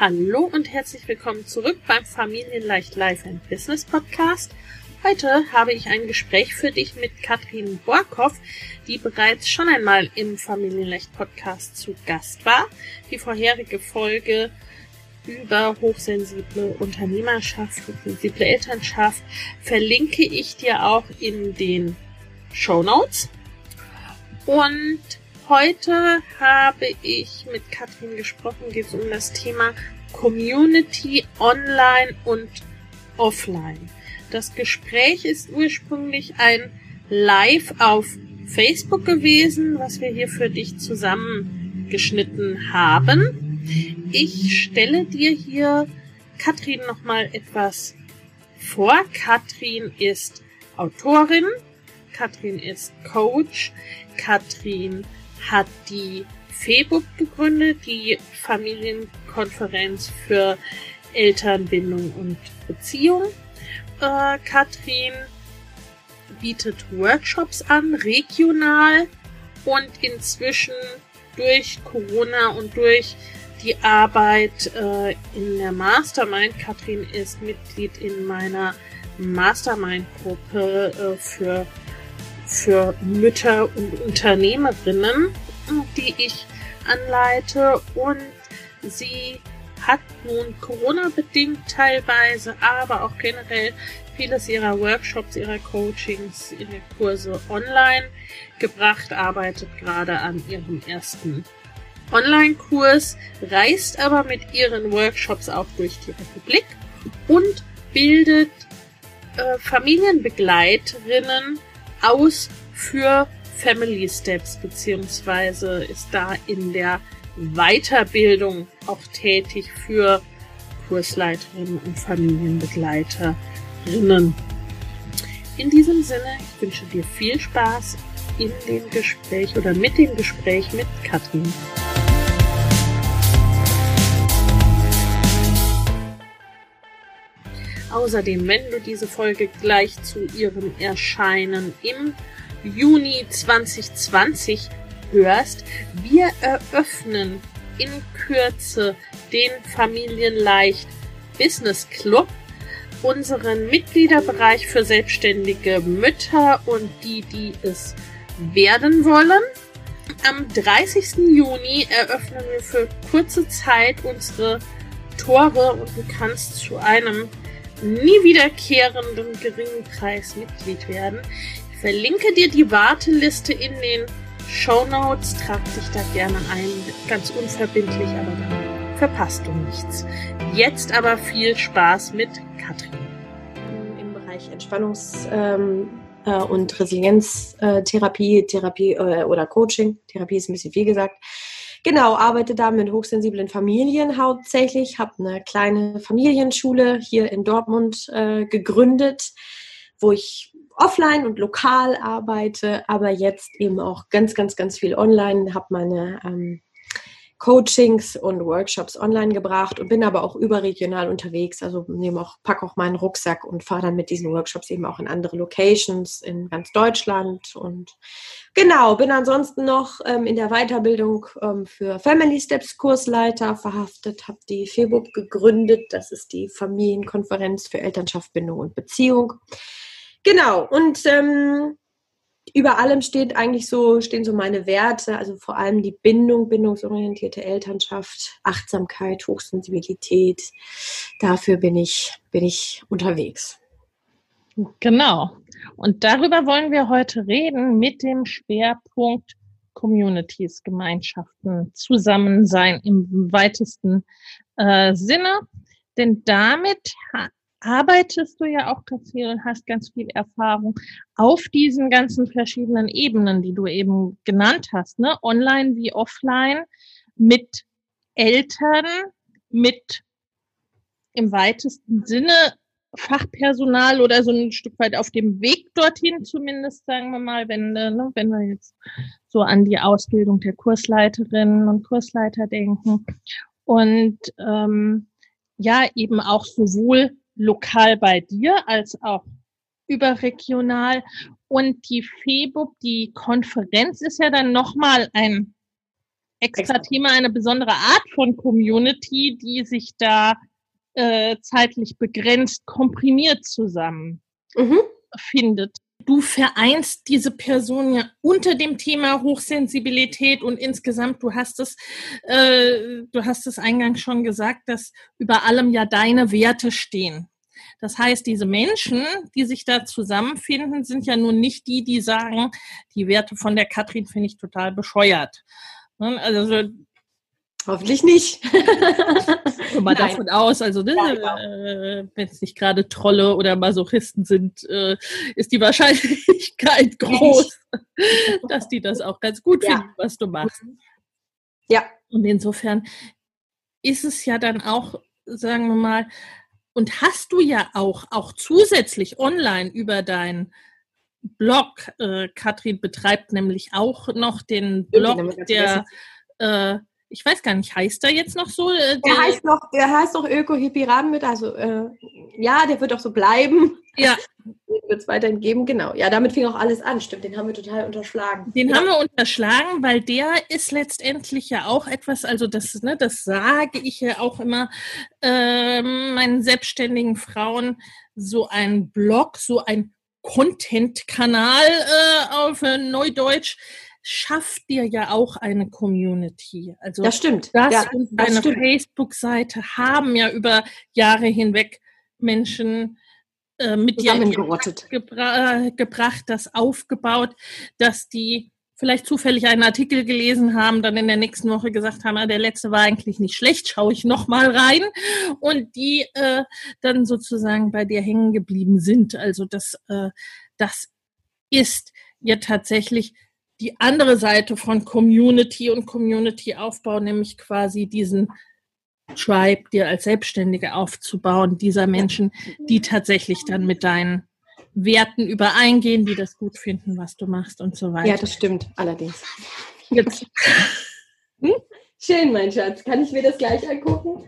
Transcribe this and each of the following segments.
Hallo und herzlich willkommen zurück beim Familienleicht Life and Business Podcast. Heute habe ich ein Gespräch für dich mit Katrin Borkow, die bereits schon einmal im Familienleicht Podcast zu Gast war. Die vorherige Folge über hochsensible Unternehmerschaft, hochsensible Elternschaft verlinke ich dir auch in den Show Notes. Und heute habe ich mit Katrin gesprochen, geht es um das Thema Community online und offline. Das Gespräch ist ursprünglich ein Live auf Facebook gewesen, was wir hier für dich zusammengeschnitten haben. Ich stelle dir hier Katrin nochmal etwas vor. Katrin ist Autorin, Katrin ist Coach, Katrin hat die FEBUB gegründet, die Familienkonferenz für Elternbindung und Beziehung. Äh, Katrin bietet Workshops an, regional und inzwischen durch Corona und durch die Arbeit äh, in der Mastermind. Katrin ist Mitglied in meiner Mastermind-Gruppe äh, für, für Mütter und Unternehmerinnen, die ich anleite. Und sie hat nun Corona-bedingt teilweise, aber auch generell vieles ihrer Workshops, ihrer Coachings, ihre Kurse online gebracht, arbeitet gerade an ihrem ersten Online-Kurs, reist aber mit ihren Workshops auch durch die Republik und bildet äh, Familienbegleiterinnen aus für Family Steps, beziehungsweise ist da in der Weiterbildung auch tätig für Kursleiterinnen und Familienbegleiterinnen. In diesem Sinne, ich wünsche dir viel Spaß in dem Gespräch oder mit dem Gespräch mit Katrin. Außerdem, wenn du diese Folge gleich zu ihrem Erscheinen im Juni 2020 hörst, wir eröffnen in Kürze den Familienleicht Business Club, unseren Mitgliederbereich für selbstständige Mütter und die, die es werden wollen. Am 30. Juni eröffnen wir für kurze Zeit unsere Tore und du kannst zu einem nie wiederkehrenden geringen Preis Mitglied werden. Ich verlinke dir die Warteliste in den Show Notes. Trag dich da gerne ein, ganz unverbindlich, aber dann verpasst du nichts. Jetzt aber viel Spaß mit Katrin. Im Bereich Entspannungs- ähm, äh, und Resilienztherapie, Therapie äh, oder Coaching. Therapie ist ein bisschen viel gesagt Genau, arbeite da mit hochsensiblen Familien hauptsächlich, habe eine kleine Familienschule hier in Dortmund äh, gegründet, wo ich offline und lokal arbeite, aber jetzt eben auch ganz, ganz, ganz viel online, habe meine ähm, Coachings und Workshops online gebracht und bin aber auch überregional unterwegs. Also nehme auch, packe auch meinen Rucksack und fahre dann mit diesen Workshops eben auch in andere Locations in ganz Deutschland. Und genau, bin ansonsten noch ähm, in der Weiterbildung ähm, für Family Steps Kursleiter verhaftet, habe die FEBUB gegründet. Das ist die Familienkonferenz für Elternschaft, Bindung und Beziehung. Genau, und ähm, über allem steht eigentlich so, stehen so meine Werte, also vor allem die Bindung, bindungsorientierte Elternschaft, Achtsamkeit, Hochsensibilität. Dafür bin ich, bin ich unterwegs. Genau. Und darüber wollen wir heute reden mit dem Schwerpunkt Communities, Gemeinschaften, Zusammensein im weitesten äh, Sinne. Denn damit arbeitest du ja auch ganz viel und hast ganz viel Erfahrung auf diesen ganzen verschiedenen Ebenen, die du eben genannt hast, ne? online wie offline, mit Eltern, mit im weitesten Sinne Fachpersonal oder so ein Stück weit auf dem Weg dorthin zumindest, sagen wir mal, wenn, äh, ne, wenn wir jetzt so an die Ausbildung der Kursleiterinnen und Kursleiter denken. Und ähm, ja, eben auch sowohl lokal bei dir als auch überregional. Und die FEBUB, die Konferenz ist ja dann nochmal ein extra Thema, eine besondere Art von Community, die sich da äh, zeitlich begrenzt, komprimiert zusammen mhm. findet. Du vereinst diese Person ja unter dem Thema Hochsensibilität und insgesamt, du hast es, äh, du hast es eingangs schon gesagt, dass über allem ja deine Werte stehen. Das heißt, diese Menschen, die sich da zusammenfinden, sind ja nun nicht die, die sagen, die Werte von der Katrin finde ich total bescheuert. Ne, also Hoffentlich nicht. Geh mal davon aus, also ne, äh, wenn es nicht gerade Trolle oder Masochisten sind, äh, ist die Wahrscheinlichkeit groß, dass die das auch ganz gut ja. finden, was du machst. Ja. Und insofern ist es ja dann auch, sagen wir mal, und hast du ja auch, auch zusätzlich online über dein Blog, äh, Katrin betreibt nämlich auch noch den Blog der äh, ich weiß gar nicht, heißt er jetzt noch so? Äh, der, der heißt noch, der heißt noch Öko Hippie mit, also äh, ja, der wird auch so bleiben. Ja. Wird es weiterhin geben, genau. Ja, damit fing auch alles an, stimmt. Den haben wir total unterschlagen. Den ja. haben wir unterschlagen, weil der ist letztendlich ja auch etwas, also das, ne, das sage ich ja auch immer äh, meinen selbstständigen Frauen, so ein Blog, so ein Content-Kanal äh, auf äh, Neudeutsch schafft dir ja auch eine Community. Also das stimmt. Das ja, und deine Facebook-Seite haben ja über Jahre hinweg Menschen äh, mit dir gebra äh, gebracht, das aufgebaut, dass die vielleicht zufällig einen Artikel gelesen haben, dann in der nächsten Woche gesagt haben, ah, der letzte war eigentlich nicht schlecht, schaue ich noch mal rein und die äh, dann sozusagen bei dir hängen geblieben sind. Also das, äh, das ist ja tatsächlich die andere Seite von Community und Community-Aufbau, nämlich quasi diesen Tribe dir als Selbstständige aufzubauen, dieser Menschen, die tatsächlich dann mit deinen Werten übereingehen, die das gut finden, was du machst und so weiter. Ja, das stimmt, allerdings. Jetzt. Hm? Schön, mein Schatz. Kann ich mir das gleich angucken?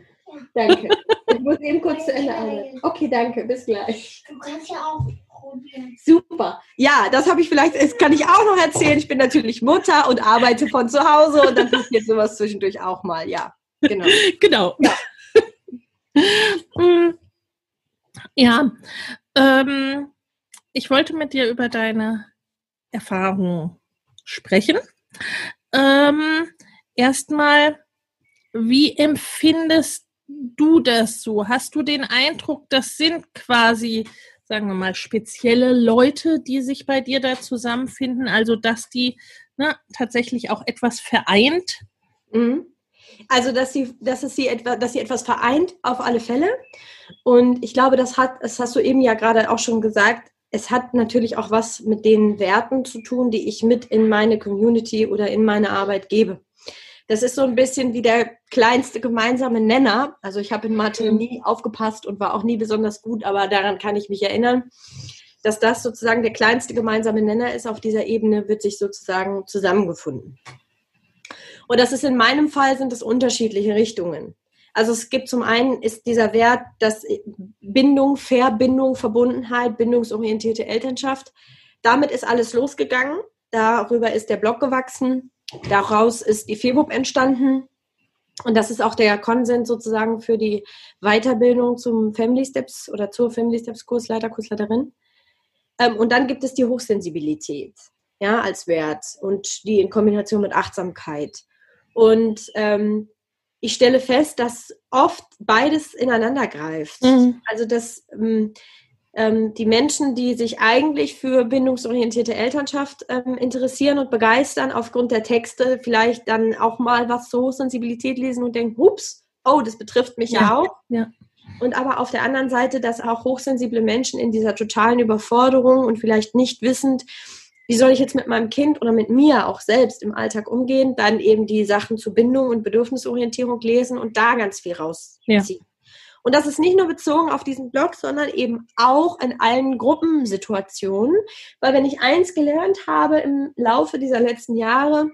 Danke. Ich muss eben kurz zu Ende arbeiten. Okay, danke. Bis gleich. Du kannst ja auch probieren. Super. Ja, das habe ich vielleicht, das kann ich auch noch erzählen. Ich bin natürlich Mutter und arbeite von zu Hause und dann passiert sowas zwischendurch auch mal. Ja, genau. genau. Ja. ja. Ähm, ich wollte mit dir über deine Erfahrungen sprechen. Ähm, Erstmal, wie empfindest du das so? Hast du den Eindruck, das sind quasi, sagen wir mal, spezielle Leute, die sich bei dir da zusammenfinden? Also, dass die ne, tatsächlich auch etwas vereint? Mhm. Also, dass sie, dass es sie etwa, dass sie etwas vereint, auf alle Fälle. Und ich glaube, das hat, das hast du eben ja gerade auch schon gesagt, es hat natürlich auch was mit den Werten zu tun, die ich mit in meine Community oder in meine Arbeit gebe. Das ist so ein bisschen wie der kleinste gemeinsame Nenner. Also ich habe in Mathe nie aufgepasst und war auch nie besonders gut, aber daran kann ich mich erinnern, dass das sozusagen der kleinste gemeinsame Nenner ist. Auf dieser Ebene wird sich sozusagen zusammengefunden. Und das ist in meinem Fall sind es unterschiedliche Richtungen. Also es gibt zum einen ist dieser Wert, dass Bindung, Verbindung, Verbundenheit, bindungsorientierte Elternschaft. Damit ist alles losgegangen. Darüber ist der Blog gewachsen. Daraus ist die FEBUB entstanden. Und das ist auch der Konsens sozusagen für die Weiterbildung zum Family Steps oder zur Family Steps Kursleiter, Kursleiterin. Ähm, und dann gibt es die Hochsensibilität. ja, als Wert und die in Kombination mit Achtsamkeit. Und ähm, ich stelle fest, dass oft beides ineinander greift. Mhm. Also dass ähm, ähm, die Menschen, die sich eigentlich für bindungsorientierte Elternschaft ähm, interessieren und begeistern, aufgrund der Texte vielleicht dann auch mal was so Sensibilität lesen und denken, ups, oh, das betrifft mich ja, ja auch. Ja. Und aber auf der anderen Seite, dass auch hochsensible Menschen in dieser totalen Überforderung und vielleicht nicht wissend, wie soll ich jetzt mit meinem Kind oder mit mir auch selbst im Alltag umgehen, dann eben die Sachen zu Bindung und Bedürfnisorientierung lesen und da ganz viel rausziehen. Ja. Und das ist nicht nur bezogen auf diesen Blog, sondern eben auch in allen Gruppensituationen. Weil wenn ich eins gelernt habe im Laufe dieser letzten Jahre,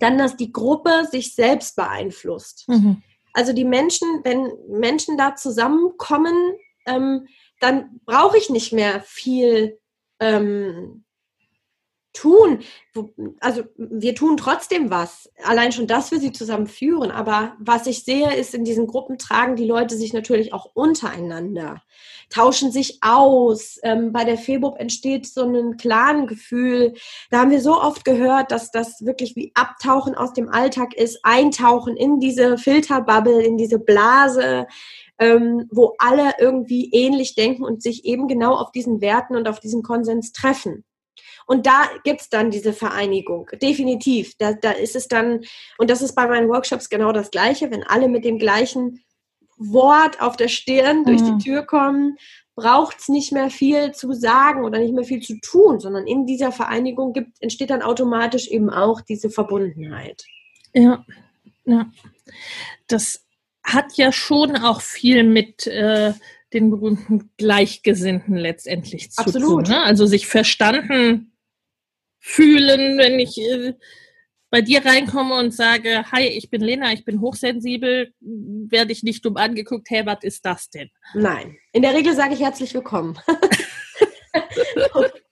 dann, dass die Gruppe sich selbst beeinflusst. Mhm. Also die Menschen, wenn Menschen da zusammenkommen, ähm, dann brauche ich nicht mehr viel ähm, tun. Also wir tun trotzdem was. Allein schon, dass wir sie zusammen führen. Aber was ich sehe, ist, in diesen Gruppen tragen die Leute sich natürlich auch untereinander, tauschen sich aus. Ähm, bei der FEBUB entsteht so ein Clan-Gefühl. Da haben wir so oft gehört, dass das wirklich wie Abtauchen aus dem Alltag ist, eintauchen in diese Filterbubble, in diese Blase. Ähm, wo alle irgendwie ähnlich denken und sich eben genau auf diesen Werten und auf diesen Konsens treffen. Und da gibt's dann diese Vereinigung, definitiv. Da, da ist es dann, und das ist bei meinen Workshops genau das Gleiche, wenn alle mit dem gleichen Wort auf der Stirn durch die mhm. Tür kommen, braucht's nicht mehr viel zu sagen oder nicht mehr viel zu tun, sondern in dieser Vereinigung gibt, entsteht dann automatisch eben auch diese Verbundenheit. Ja, ja. Das hat ja schon auch viel mit äh, den berühmten Gleichgesinnten letztendlich zu Absolut. tun. Ne? Also sich verstanden fühlen, wenn ich äh, bei dir reinkomme und sage, hi, ich bin Lena, ich bin hochsensibel, werde ich nicht dumm angeguckt, hey, was ist das denn? Nein, in der Regel sage ich herzlich willkommen.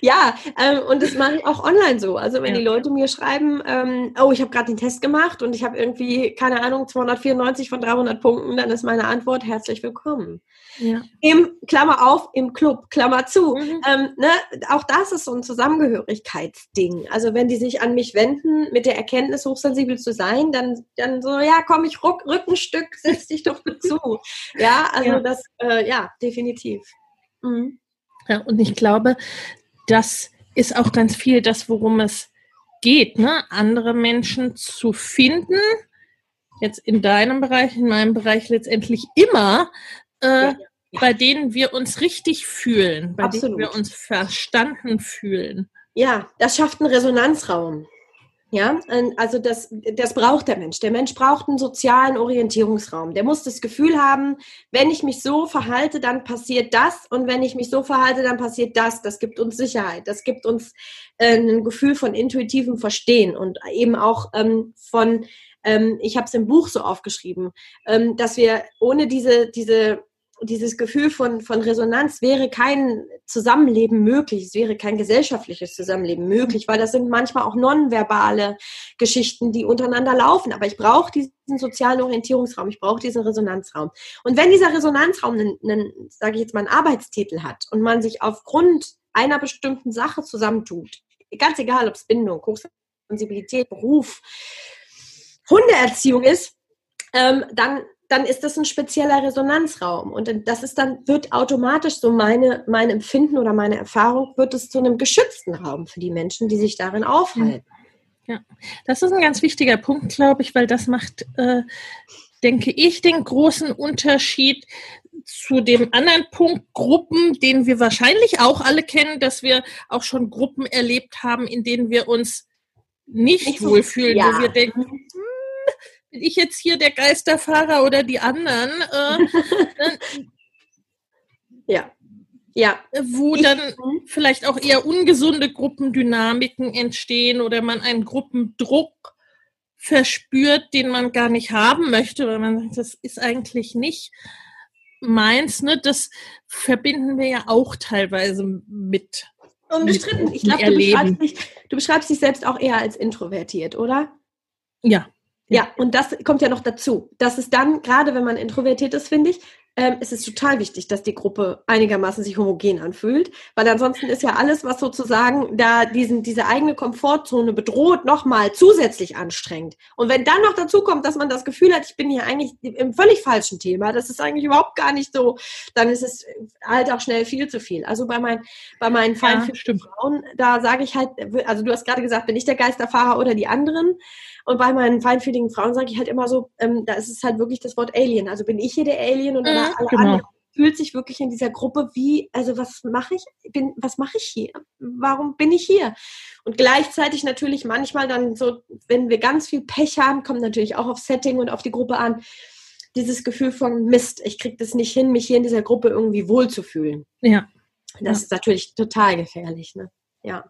Ja, ähm, und das mache ich auch online so. Also wenn ja. die Leute mir schreiben, ähm, oh, ich habe gerade den Test gemacht und ich habe irgendwie, keine Ahnung, 294 von 300 Punkten, dann ist meine Antwort herzlich willkommen. Ja. Im, Klammer auf, im Club, Klammer zu. Mhm. Ähm, ne, auch das ist so ein Zusammengehörigkeitsding. Also wenn die sich an mich wenden mit der Erkenntnis, hochsensibel zu sein, dann, dann so, ja, komm, ich ruck, Rückenstück, setz dich doch dazu. ja, also ja. das, äh, ja, definitiv. Mhm. Ja, und ich glaube, das ist auch ganz viel das, worum es geht, ne? andere Menschen zu finden, jetzt in deinem Bereich, in meinem Bereich letztendlich immer, äh, ja, ja. bei denen wir uns richtig fühlen, bei Absolut. denen wir uns verstanden fühlen. Ja, das schafft einen Resonanzraum. Ja, also das, das braucht der Mensch. Der Mensch braucht einen sozialen Orientierungsraum. Der muss das Gefühl haben, wenn ich mich so verhalte, dann passiert das und wenn ich mich so verhalte, dann passiert das. Das gibt uns Sicherheit. Das gibt uns äh, ein Gefühl von intuitivem Verstehen und eben auch ähm, von, ähm, ich habe es im Buch so aufgeschrieben, ähm, dass wir ohne diese, diese dieses Gefühl von, von Resonanz wäre kein Zusammenleben möglich, es wäre kein gesellschaftliches Zusammenleben möglich, weil das sind manchmal auch nonverbale Geschichten, die untereinander laufen. Aber ich brauche diesen sozialen Orientierungsraum, ich brauche diesen Resonanzraum. Und wenn dieser Resonanzraum einen, einen sage ich jetzt mal, einen Arbeitstitel hat und man sich aufgrund einer bestimmten Sache zusammentut, ganz egal, ob es Bindung, Hochsensibilität, Beruf, Hundeerziehung ist, ähm, dann dann ist das ein spezieller Resonanzraum. Und das ist dann, wird automatisch so meine, mein Empfinden oder meine Erfahrung, wird es zu einem geschützten Raum für die Menschen, die sich darin aufhalten. Ja, das ist ein ganz wichtiger Punkt, glaube ich, weil das macht, äh, denke ich, den großen Unterschied zu dem anderen Punkt Gruppen, den wir wahrscheinlich auch alle kennen, dass wir auch schon Gruppen erlebt haben, in denen wir uns nicht, nicht wohlfühlen, ja. wo wir denken, hm, bin ich jetzt hier der Geisterfahrer oder die anderen? Äh, ja. Ja. Wo dann mhm. vielleicht auch eher ungesunde Gruppendynamiken entstehen oder man einen Gruppendruck verspürt, den man gar nicht haben möchte, weil man sagt, das ist eigentlich nicht meins. Ne? Das verbinden wir ja auch teilweise mit. Unbestritten. Ich glaube, du, beschreibst dich, du beschreibst dich selbst auch eher als introvertiert, oder? Ja. Ja, und das kommt ja noch dazu. Das ist dann, gerade wenn man introvertiert ist, finde ich, ähm, es ist total wichtig, dass die Gruppe einigermaßen sich homogen anfühlt, weil ansonsten ist ja alles, was sozusagen da diesen, diese eigene Komfortzone bedroht, nochmal zusätzlich anstrengend. Und wenn dann noch dazu kommt, dass man das Gefühl hat, ich bin hier eigentlich im völlig falschen Thema, das ist eigentlich überhaupt gar nicht so, dann ist es halt auch schnell viel zu viel. Also bei, mein, bei meinen Feinden ja, Frauen, da sage ich halt, also du hast gerade gesagt, bin ich der Geisterfahrer oder die anderen? Und bei meinen feinfühligen Frauen sage ich halt immer so, ähm, da ist es halt wirklich das Wort Alien. Also bin ich hier der Alien und mhm, alle genau. anderen fühlt sich wirklich in dieser Gruppe wie, also was mache ich? Bin, was mache ich hier? Warum bin ich hier? Und gleichzeitig natürlich manchmal dann so, wenn wir ganz viel Pech haben, kommt natürlich auch auf Setting und auf die Gruppe an, dieses Gefühl von Mist, ich kriege das nicht hin, mich hier in dieser Gruppe irgendwie wohlzufühlen. Ja. Das ja. ist natürlich total gefährlich, ne? Ja.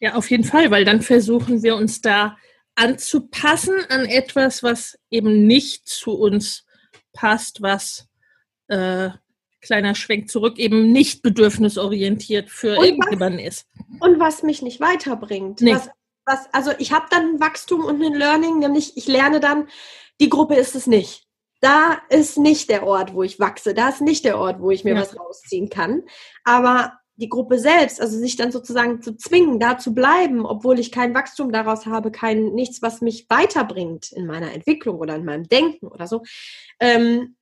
Ja, auf jeden Fall, weil dann versuchen wir uns da anzupassen an etwas, was eben nicht zu uns passt, was äh, kleiner Schwenk zurück eben nicht bedürfnisorientiert für und irgendjemanden ist. Und was mich nicht weiterbringt. Nee. Was, was, also ich habe dann ein Wachstum und ein Learning, nämlich ich lerne dann, die Gruppe ist es nicht. Da ist nicht der Ort, wo ich wachse. Da ist nicht der Ort, wo ich mir ja. was rausziehen kann. Aber die Gruppe selbst, also sich dann sozusagen zu zwingen, da zu bleiben, obwohl ich kein Wachstum daraus habe, kein nichts, was mich weiterbringt in meiner Entwicklung oder in meinem Denken oder so, ähm,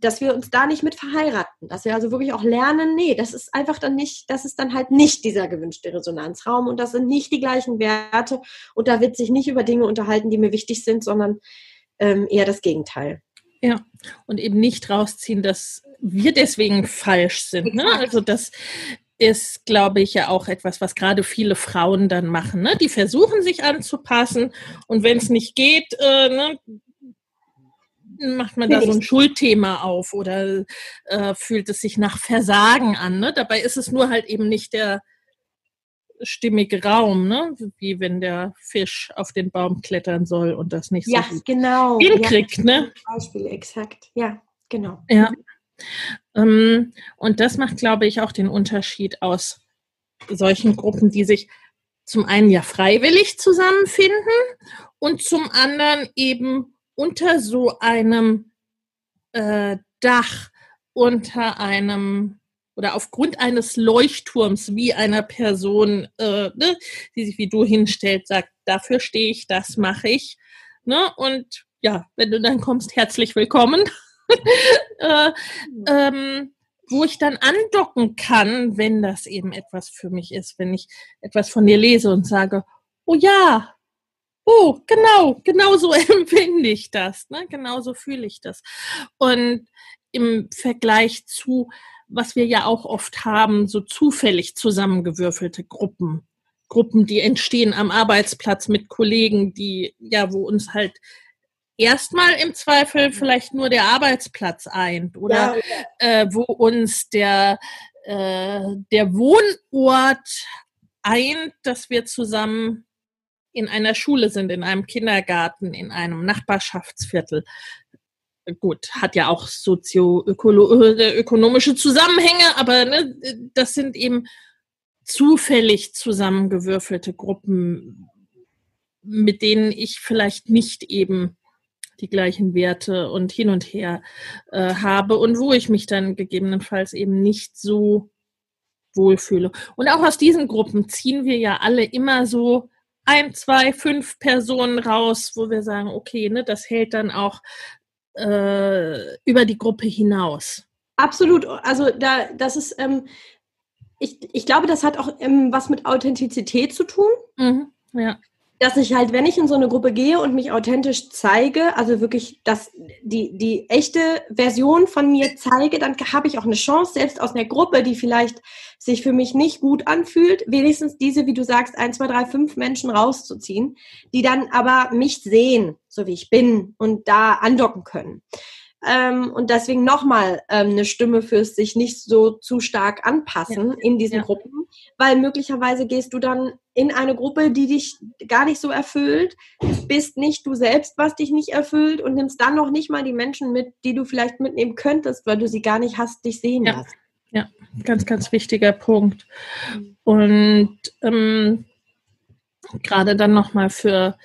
dass wir uns da nicht mit verheiraten, dass wir also wirklich auch lernen, nee, das ist einfach dann nicht, das ist dann halt nicht dieser gewünschte Resonanzraum und das sind nicht die gleichen Werte und da wird sich nicht über Dinge unterhalten, die mir wichtig sind, sondern ähm, eher das Gegenteil. Ja, und eben nicht rausziehen, dass wir deswegen falsch sind. Ne? Also dass ist, glaube ich, ja auch etwas, was gerade viele Frauen dann machen. Ne? Die versuchen sich anzupassen und wenn es nicht geht, äh, ne, macht man da so ein Schuldthema auf oder äh, fühlt es sich nach Versagen an. Ne? Dabei ist es nur halt eben nicht der stimmige Raum, ne? wie wenn der Fisch auf den Baum klettern soll und das nicht ja, so genau. hinkriegt. Ja, ne? Beispiel, exakt. Ja, genau. Ja. Ähm, und das macht, glaube ich, auch den Unterschied aus solchen Gruppen, die sich zum einen ja freiwillig zusammenfinden und zum anderen eben unter so einem äh, Dach, unter einem oder aufgrund eines Leuchtturms wie einer Person, äh, ne, die sich wie du hinstellt, sagt, dafür stehe ich, das mache ich. Ne? Und ja, wenn du dann kommst, herzlich willkommen. äh, ähm, wo ich dann andocken kann, wenn das eben etwas für mich ist, wenn ich etwas von dir lese und sage, oh ja, oh, genau, genau so empfinde ich das, ne? genau so fühle ich das. Und im Vergleich zu, was wir ja auch oft haben, so zufällig zusammengewürfelte Gruppen. Gruppen, die entstehen am Arbeitsplatz mit Kollegen, die, ja, wo uns halt erstmal im Zweifel vielleicht nur der Arbeitsplatz eint oder ja, ja. Äh, wo uns der, äh, der Wohnort eint, dass wir zusammen in einer Schule sind, in einem Kindergarten, in einem Nachbarschaftsviertel. Gut, hat ja auch sozioökonomische Zusammenhänge, aber ne, das sind eben zufällig zusammengewürfelte Gruppen, mit denen ich vielleicht nicht eben die gleichen Werte und hin und her äh, habe und wo ich mich dann gegebenenfalls eben nicht so wohlfühle. Und auch aus diesen Gruppen ziehen wir ja alle immer so ein, zwei, fünf Personen raus, wo wir sagen, okay, ne, das hält dann auch äh, über die Gruppe hinaus. Absolut. Also da, das ist, ähm, ich, ich glaube, das hat auch ähm, was mit Authentizität zu tun. Mhm, ja dass ich halt, wenn ich in so eine Gruppe gehe und mich authentisch zeige, also wirklich das, die, die echte Version von mir zeige, dann habe ich auch eine Chance, selbst aus einer Gruppe, die vielleicht sich für mich nicht gut anfühlt, wenigstens diese, wie du sagst, ein, zwei, drei, fünf Menschen rauszuziehen, die dann aber mich sehen, so wie ich bin und da andocken können. Ähm, und deswegen nochmal ähm, eine Stimme fürs sich nicht so zu stark anpassen ja. in diesen ja. Gruppen, weil möglicherweise gehst du dann in eine Gruppe, die dich gar nicht so erfüllt, bist nicht du selbst, was dich nicht erfüllt und nimmst dann noch nicht mal die Menschen mit, die du vielleicht mitnehmen könntest, weil du sie gar nicht hast, dich sehen ja. lassen. Ja, ganz, ganz wichtiger Punkt. Und ähm, gerade dann nochmal für,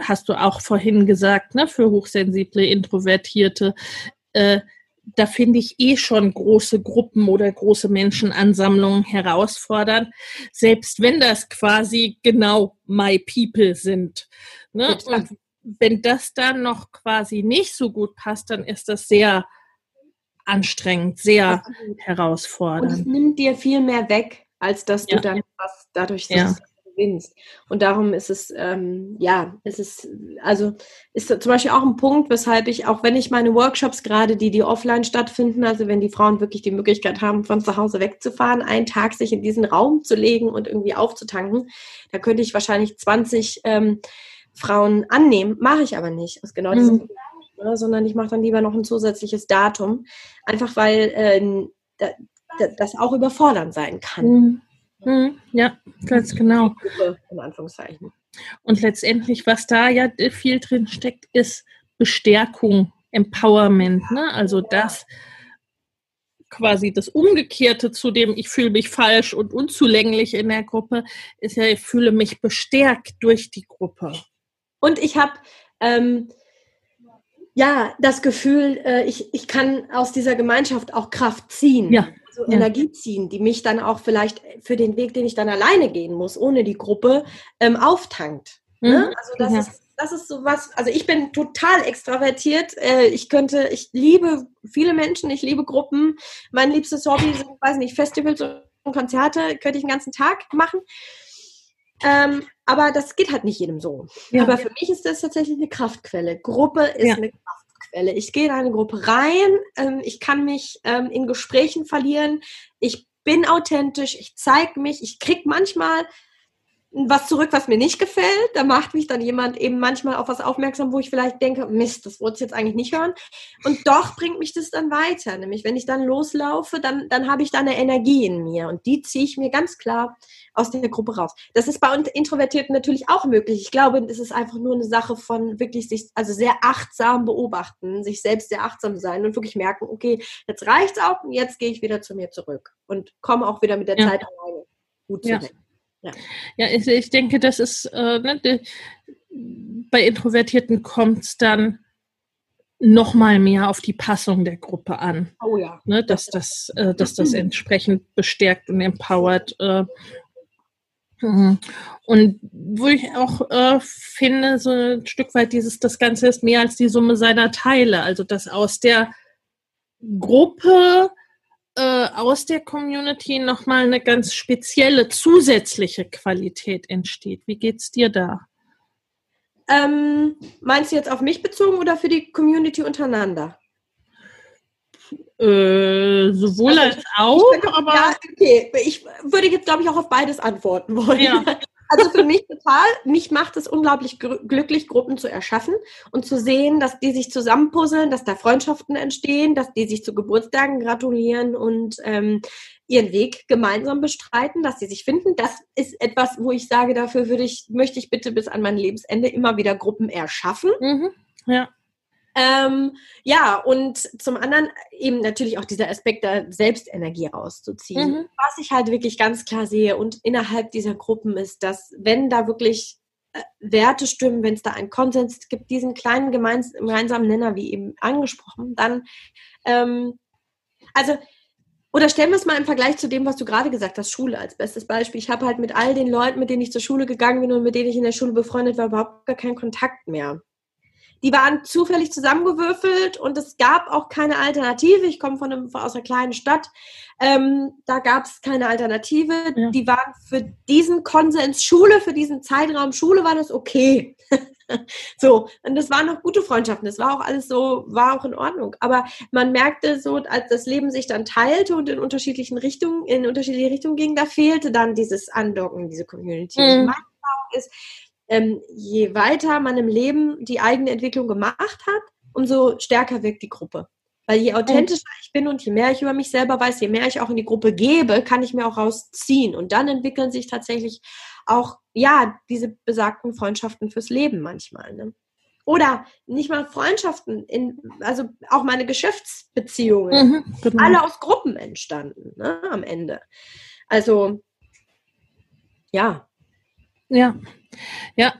hast du auch vorhin gesagt, ne, für hochsensible, introvertierte, äh, da finde ich eh schon große Gruppen oder große Menschenansammlungen herausfordernd, selbst wenn das quasi genau my people sind. Ne? Und wenn das dann noch quasi nicht so gut passt, dann ist das sehr anstrengend, sehr herausfordernd. Und es nimmt dir viel mehr weg, als dass du ja. dann was dadurch ja gewinnst. Und darum ist es, ähm, ja, es ist, also ist zum Beispiel auch ein Punkt, weshalb ich, auch wenn ich meine Workshops gerade, die, die offline stattfinden, also wenn die Frauen wirklich die Möglichkeit haben, von zu Hause wegzufahren, einen Tag sich in diesen Raum zu legen und irgendwie aufzutanken, da könnte ich wahrscheinlich 20 ähm, Frauen annehmen, mache ich aber nicht, aus genau diesem mhm. Grund, sondern ich mache dann lieber noch ein zusätzliches Datum, einfach weil äh, das auch überfordernd sein kann. Mhm. Mhm, ja, ganz genau. In Anführungszeichen. Und letztendlich, was da ja viel drin steckt, ist Bestärkung, Empowerment. Ne? Also das quasi das Umgekehrte zu dem, ich fühle mich falsch und unzulänglich in der Gruppe, ist ja, ich fühle mich bestärkt durch die Gruppe. Und ich habe ähm, ja das Gefühl, äh, ich, ich kann aus dieser Gemeinschaft auch Kraft ziehen. Ja so ja. Energie ziehen, die mich dann auch vielleicht für den Weg, den ich dann alleine gehen muss, ohne die Gruppe, ähm, auftankt. Ne? Mhm. Ne? Also das ja. ist das ist so was, also ich bin total extravertiert. Äh, ich könnte, ich liebe viele Menschen, ich liebe Gruppen. Mein liebstes Hobby sind, weiß nicht, Festivals und Konzerte, könnte ich den ganzen Tag machen. Ähm, aber das geht halt nicht jedem so. Ja. Aber für mich ist das tatsächlich eine Kraftquelle. Gruppe ist ja. eine Kraftquelle. Quelle. Ich gehe in eine Gruppe rein, ähm, ich kann mich ähm, in Gesprächen verlieren, ich bin authentisch, ich zeige mich, ich kriege manchmal was zurück, was mir nicht gefällt. Da macht mich dann jemand eben manchmal auf was aufmerksam, wo ich vielleicht denke, Mist, das wollte ich jetzt eigentlich nicht hören. Und doch bringt mich das dann weiter. Nämlich, wenn ich dann loslaufe, dann, dann habe ich da eine Energie in mir. Und die ziehe ich mir ganz klar aus der Gruppe raus. Das ist bei Introvertierten natürlich auch möglich. Ich glaube, es ist einfach nur eine Sache von wirklich sich, also sehr achtsam beobachten, sich selbst sehr achtsam sein und wirklich merken, okay, jetzt reicht's auch und jetzt gehe ich wieder zu mir zurück und komme auch wieder mit der ja. Zeit alleine gut zurecht. Ja, ja ich, ich denke, das ist, äh, ne, bei Introvertierten kommt es dann noch mal mehr auf die Passung der Gruppe an. Oh ja. Ne, dass, das, äh, dass das entsprechend bestärkt und empowert äh, Mhm. Und wo ich auch äh, finde, so ein Stück weit dieses, das Ganze ist mehr als die Summe seiner Teile. Also dass aus der Gruppe, äh, aus der Community nochmal eine ganz spezielle zusätzliche Qualität entsteht. Wie geht's dir da? Ähm, meinst du jetzt auf mich bezogen oder für die Community untereinander? Äh, sowohl also, als auch, ich, aber. Ja, okay. Ich würde jetzt, glaube ich, auch auf beides antworten wollen. Ja. Also für mich total, mich macht es unglaublich glücklich, Gruppen zu erschaffen und zu sehen, dass die sich zusammenpuzzeln, dass da Freundschaften entstehen, dass die sich zu Geburtstagen gratulieren und ähm, ihren Weg gemeinsam bestreiten, dass sie sich finden. Das ist etwas, wo ich sage, dafür würde ich, möchte ich bitte bis an mein Lebensende immer wieder Gruppen erschaffen. Mhm. Ja. Ähm, ja, und zum anderen eben natürlich auch dieser Aspekt der Selbstenergie rauszuziehen. Mhm. Was ich halt wirklich ganz klar sehe und innerhalb dieser Gruppen ist, dass wenn da wirklich äh, Werte stimmen, wenn es da einen Konsens gibt, diesen kleinen gemeinsamen Nenner, wie eben angesprochen, dann, ähm, also, oder stellen wir es mal im Vergleich zu dem, was du gerade gesagt hast, Schule als bestes Beispiel. Ich habe halt mit all den Leuten, mit denen ich zur Schule gegangen bin und mit denen ich in der Schule befreundet war, überhaupt gar keinen Kontakt mehr. Die waren zufällig zusammengewürfelt und es gab auch keine Alternative. Ich komme von, einem, aus einer kleinen Stadt. Ähm, da gab es keine Alternative. Ja. Die waren für diesen Konsens Schule, für diesen Zeitraum Schule war das okay. so, und das waren noch gute Freundschaften. Das war auch alles so, war auch in Ordnung. Aber man merkte so, als das Leben sich dann teilte und in unterschiedlichen Richtungen, in unterschiedliche Richtungen ging, da fehlte dann dieses Andocken, diese Community. Mhm. Meine Erfahrung ist, ähm, je weiter man im Leben die eigene Entwicklung gemacht hat, umso stärker wirkt die Gruppe. Weil je authentischer ich bin und je mehr ich über mich selber weiß, je mehr ich auch in die Gruppe gebe, kann ich mir auch rausziehen. Und dann entwickeln sich tatsächlich auch, ja, diese besagten Freundschaften fürs Leben manchmal. Ne? Oder nicht mal Freundschaften, in, also auch meine Geschäftsbeziehungen. Mhm, genau. Alle aus Gruppen entstanden, ne, am Ende. Also, ja. Ja, ja,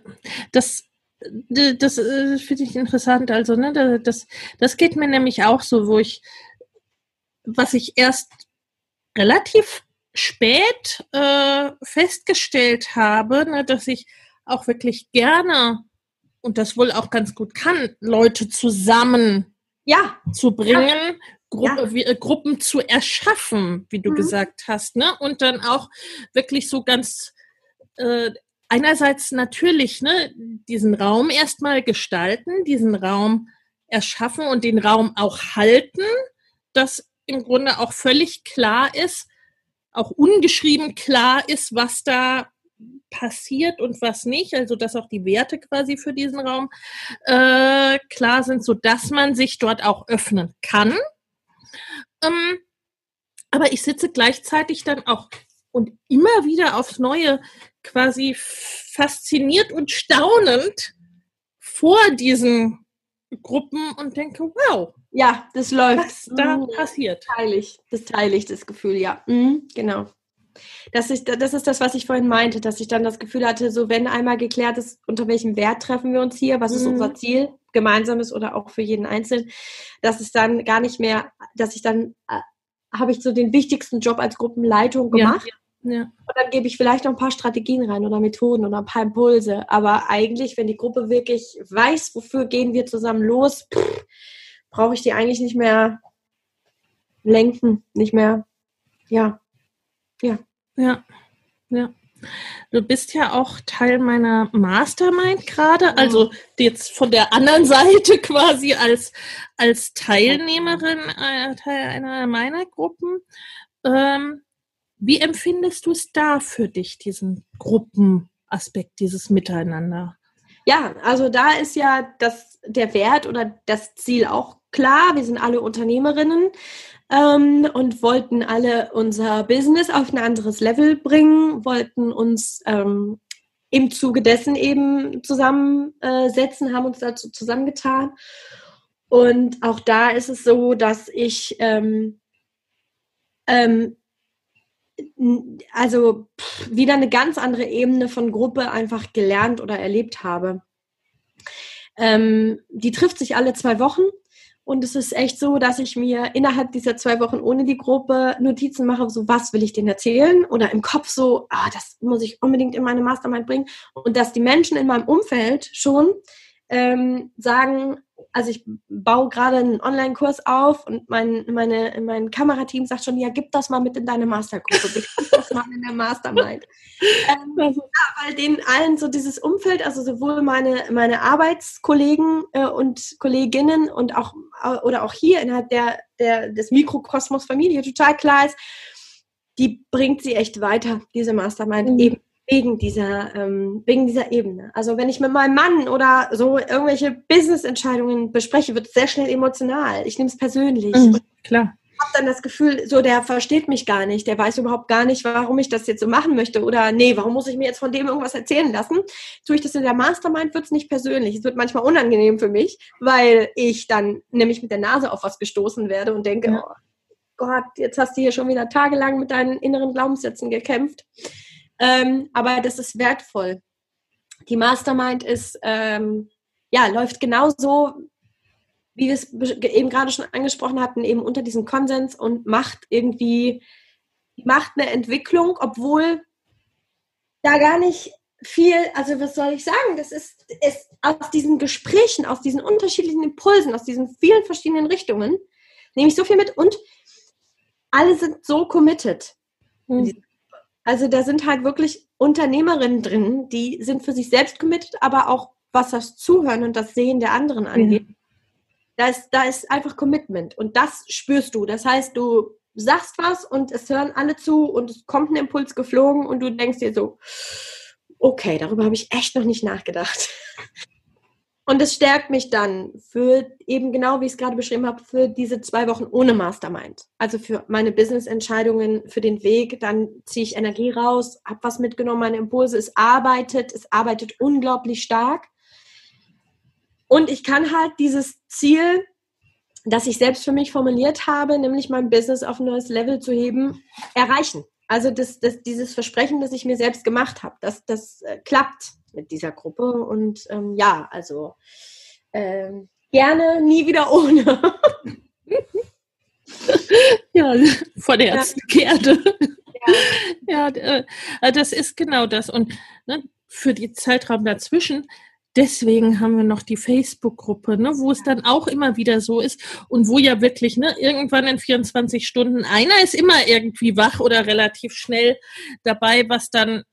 das, das, das äh, finde ich interessant. Also, ne, das, das geht mir nämlich auch so, wo ich was ich erst relativ spät äh, festgestellt habe, ne, dass ich auch wirklich gerne und das wohl auch ganz gut kann, Leute zusammen ja. zu bringen. Gruppe, ja. wie, äh, Gruppen zu erschaffen, wie du mhm. gesagt hast, ne? Und dann auch wirklich so ganz äh, einerseits natürlich ne, diesen Raum erstmal gestalten, diesen Raum erschaffen und den Raum auch halten, dass im Grunde auch völlig klar ist, auch ungeschrieben klar ist, was da passiert und was nicht, also dass auch die Werte quasi für diesen Raum äh, klar sind, so dass man sich dort auch öffnen kann. Ähm, aber ich sitze gleichzeitig dann auch und immer wieder aufs Neue quasi fasziniert und staunend vor diesen Gruppen und denke, wow. Ja, das läuft. Was da mhm. passiert. Das teile ich, das teile ich, das Gefühl, ja. Mhm, genau. Das ist, das ist das, was ich vorhin meinte, dass ich dann das Gefühl hatte, so wenn einmal geklärt ist, unter welchem Wert treffen wir uns hier, was ist mhm. unser Ziel, gemeinsames oder auch für jeden Einzelnen, dass es dann gar nicht mehr, dass ich dann, äh, habe ich so den wichtigsten Job als Gruppenleitung gemacht. Ja, ja. Und dann gebe ich vielleicht noch ein paar Strategien rein oder Methoden oder ein paar Impulse. Aber eigentlich, wenn die Gruppe wirklich weiß, wofür gehen wir zusammen los, brauche ich die eigentlich nicht mehr lenken, nicht mehr, ja, ja. Ja, ja. Du bist ja auch Teil meiner Mastermind gerade, also jetzt von der anderen Seite quasi als, als Teilnehmerin, äh, Teil einer meiner Gruppen. Ähm, wie empfindest du es da für dich, diesen Gruppenaspekt, dieses Miteinander? Ja, also da ist ja das, der Wert oder das Ziel auch klar. Wir sind alle Unternehmerinnen ähm, und wollten alle unser Business auf ein anderes Level bringen, wollten uns ähm, im Zuge dessen eben zusammensetzen, haben uns dazu zusammengetan. Und auch da ist es so, dass ich ähm, ähm, also wieder eine ganz andere Ebene von Gruppe einfach gelernt oder erlebt habe. Ähm, die trifft sich alle zwei Wochen und es ist echt so, dass ich mir innerhalb dieser zwei Wochen ohne die Gruppe Notizen mache, so was will ich denen erzählen oder im Kopf so, ah, das muss ich unbedingt in meine Mastermind bringen und dass die Menschen in meinem Umfeld schon ähm, sagen, also ich baue gerade einen Online-Kurs auf und mein, meine, mein Kamerateam sagt schon, ja, gib das mal mit in deine Mastergruppe, gib das mal in der Mastermind. ähm, ja, weil denen allen so dieses Umfeld, also sowohl meine, meine Arbeitskollegen äh, und Kolleginnen und auch oder auch hier innerhalb der, der, des Mikrokosmos Familie total klar ist, die bringt sie echt weiter, diese Mastermind, mhm. eben wegen dieser, ähm, wegen dieser Ebene. Also wenn ich mit meinem Mann oder so irgendwelche Business-Entscheidungen bespreche, wird es sehr schnell emotional. Ich nehme es persönlich. Mhm, klar. Ich habe dann das Gefühl, so der versteht mich gar nicht, der weiß überhaupt gar nicht, warum ich das jetzt so machen möchte oder nee, warum muss ich mir jetzt von dem irgendwas erzählen lassen? Tue ich das in der Mastermind, wird es nicht persönlich. Es wird manchmal unangenehm für mich, weil ich dann nämlich mit der Nase auf was gestoßen werde und denke, ja. oh Gott, jetzt hast du hier schon wieder tagelang mit deinen inneren Glaubenssätzen gekämpft. Ähm, aber das ist wertvoll. Die Mastermind ist, ähm, ja, läuft genauso, wie wir es eben gerade schon angesprochen hatten, eben unter diesem Konsens und macht irgendwie, macht eine Entwicklung, obwohl da gar nicht viel, also was soll ich sagen, das ist, ist aus diesen Gesprächen, aus diesen unterschiedlichen Impulsen, aus diesen vielen verschiedenen Richtungen, nehme ich so viel mit und alle sind so committed. Mhm. Also da sind halt wirklich Unternehmerinnen drin, die sind für sich selbst committed, aber auch was das Zuhören und das Sehen der anderen angeht. Ja. Da, ist, da ist einfach Commitment und das spürst du. Das heißt, du sagst was und es hören alle zu und es kommt ein Impuls geflogen und du denkst dir so, okay, darüber habe ich echt noch nicht nachgedacht. Und es stärkt mich dann für eben genau, wie ich es gerade beschrieben habe, für diese zwei Wochen ohne Mastermind. Also für meine Business-Entscheidungen, für den Weg, dann ziehe ich Energie raus, habe was mitgenommen, meine Impulse, es arbeitet, es arbeitet unglaublich stark. Und ich kann halt dieses Ziel, das ich selbst für mich formuliert habe, nämlich mein Business auf ein neues Level zu heben, erreichen. Also das, das, dieses Versprechen, das ich mir selbst gemacht habe, das, das äh, klappt mit dieser Gruppe. Und ähm, ja, also ähm, gerne nie wieder ohne. Ja, vor der ersten Kerde. Ja, ja äh, äh, das ist genau das. Und ne, für die Zeitraum dazwischen, deswegen haben wir noch die Facebook-Gruppe, ne, wo es dann auch immer wieder so ist und wo ja wirklich ne, irgendwann in 24 Stunden einer ist immer irgendwie wach oder relativ schnell dabei, was dann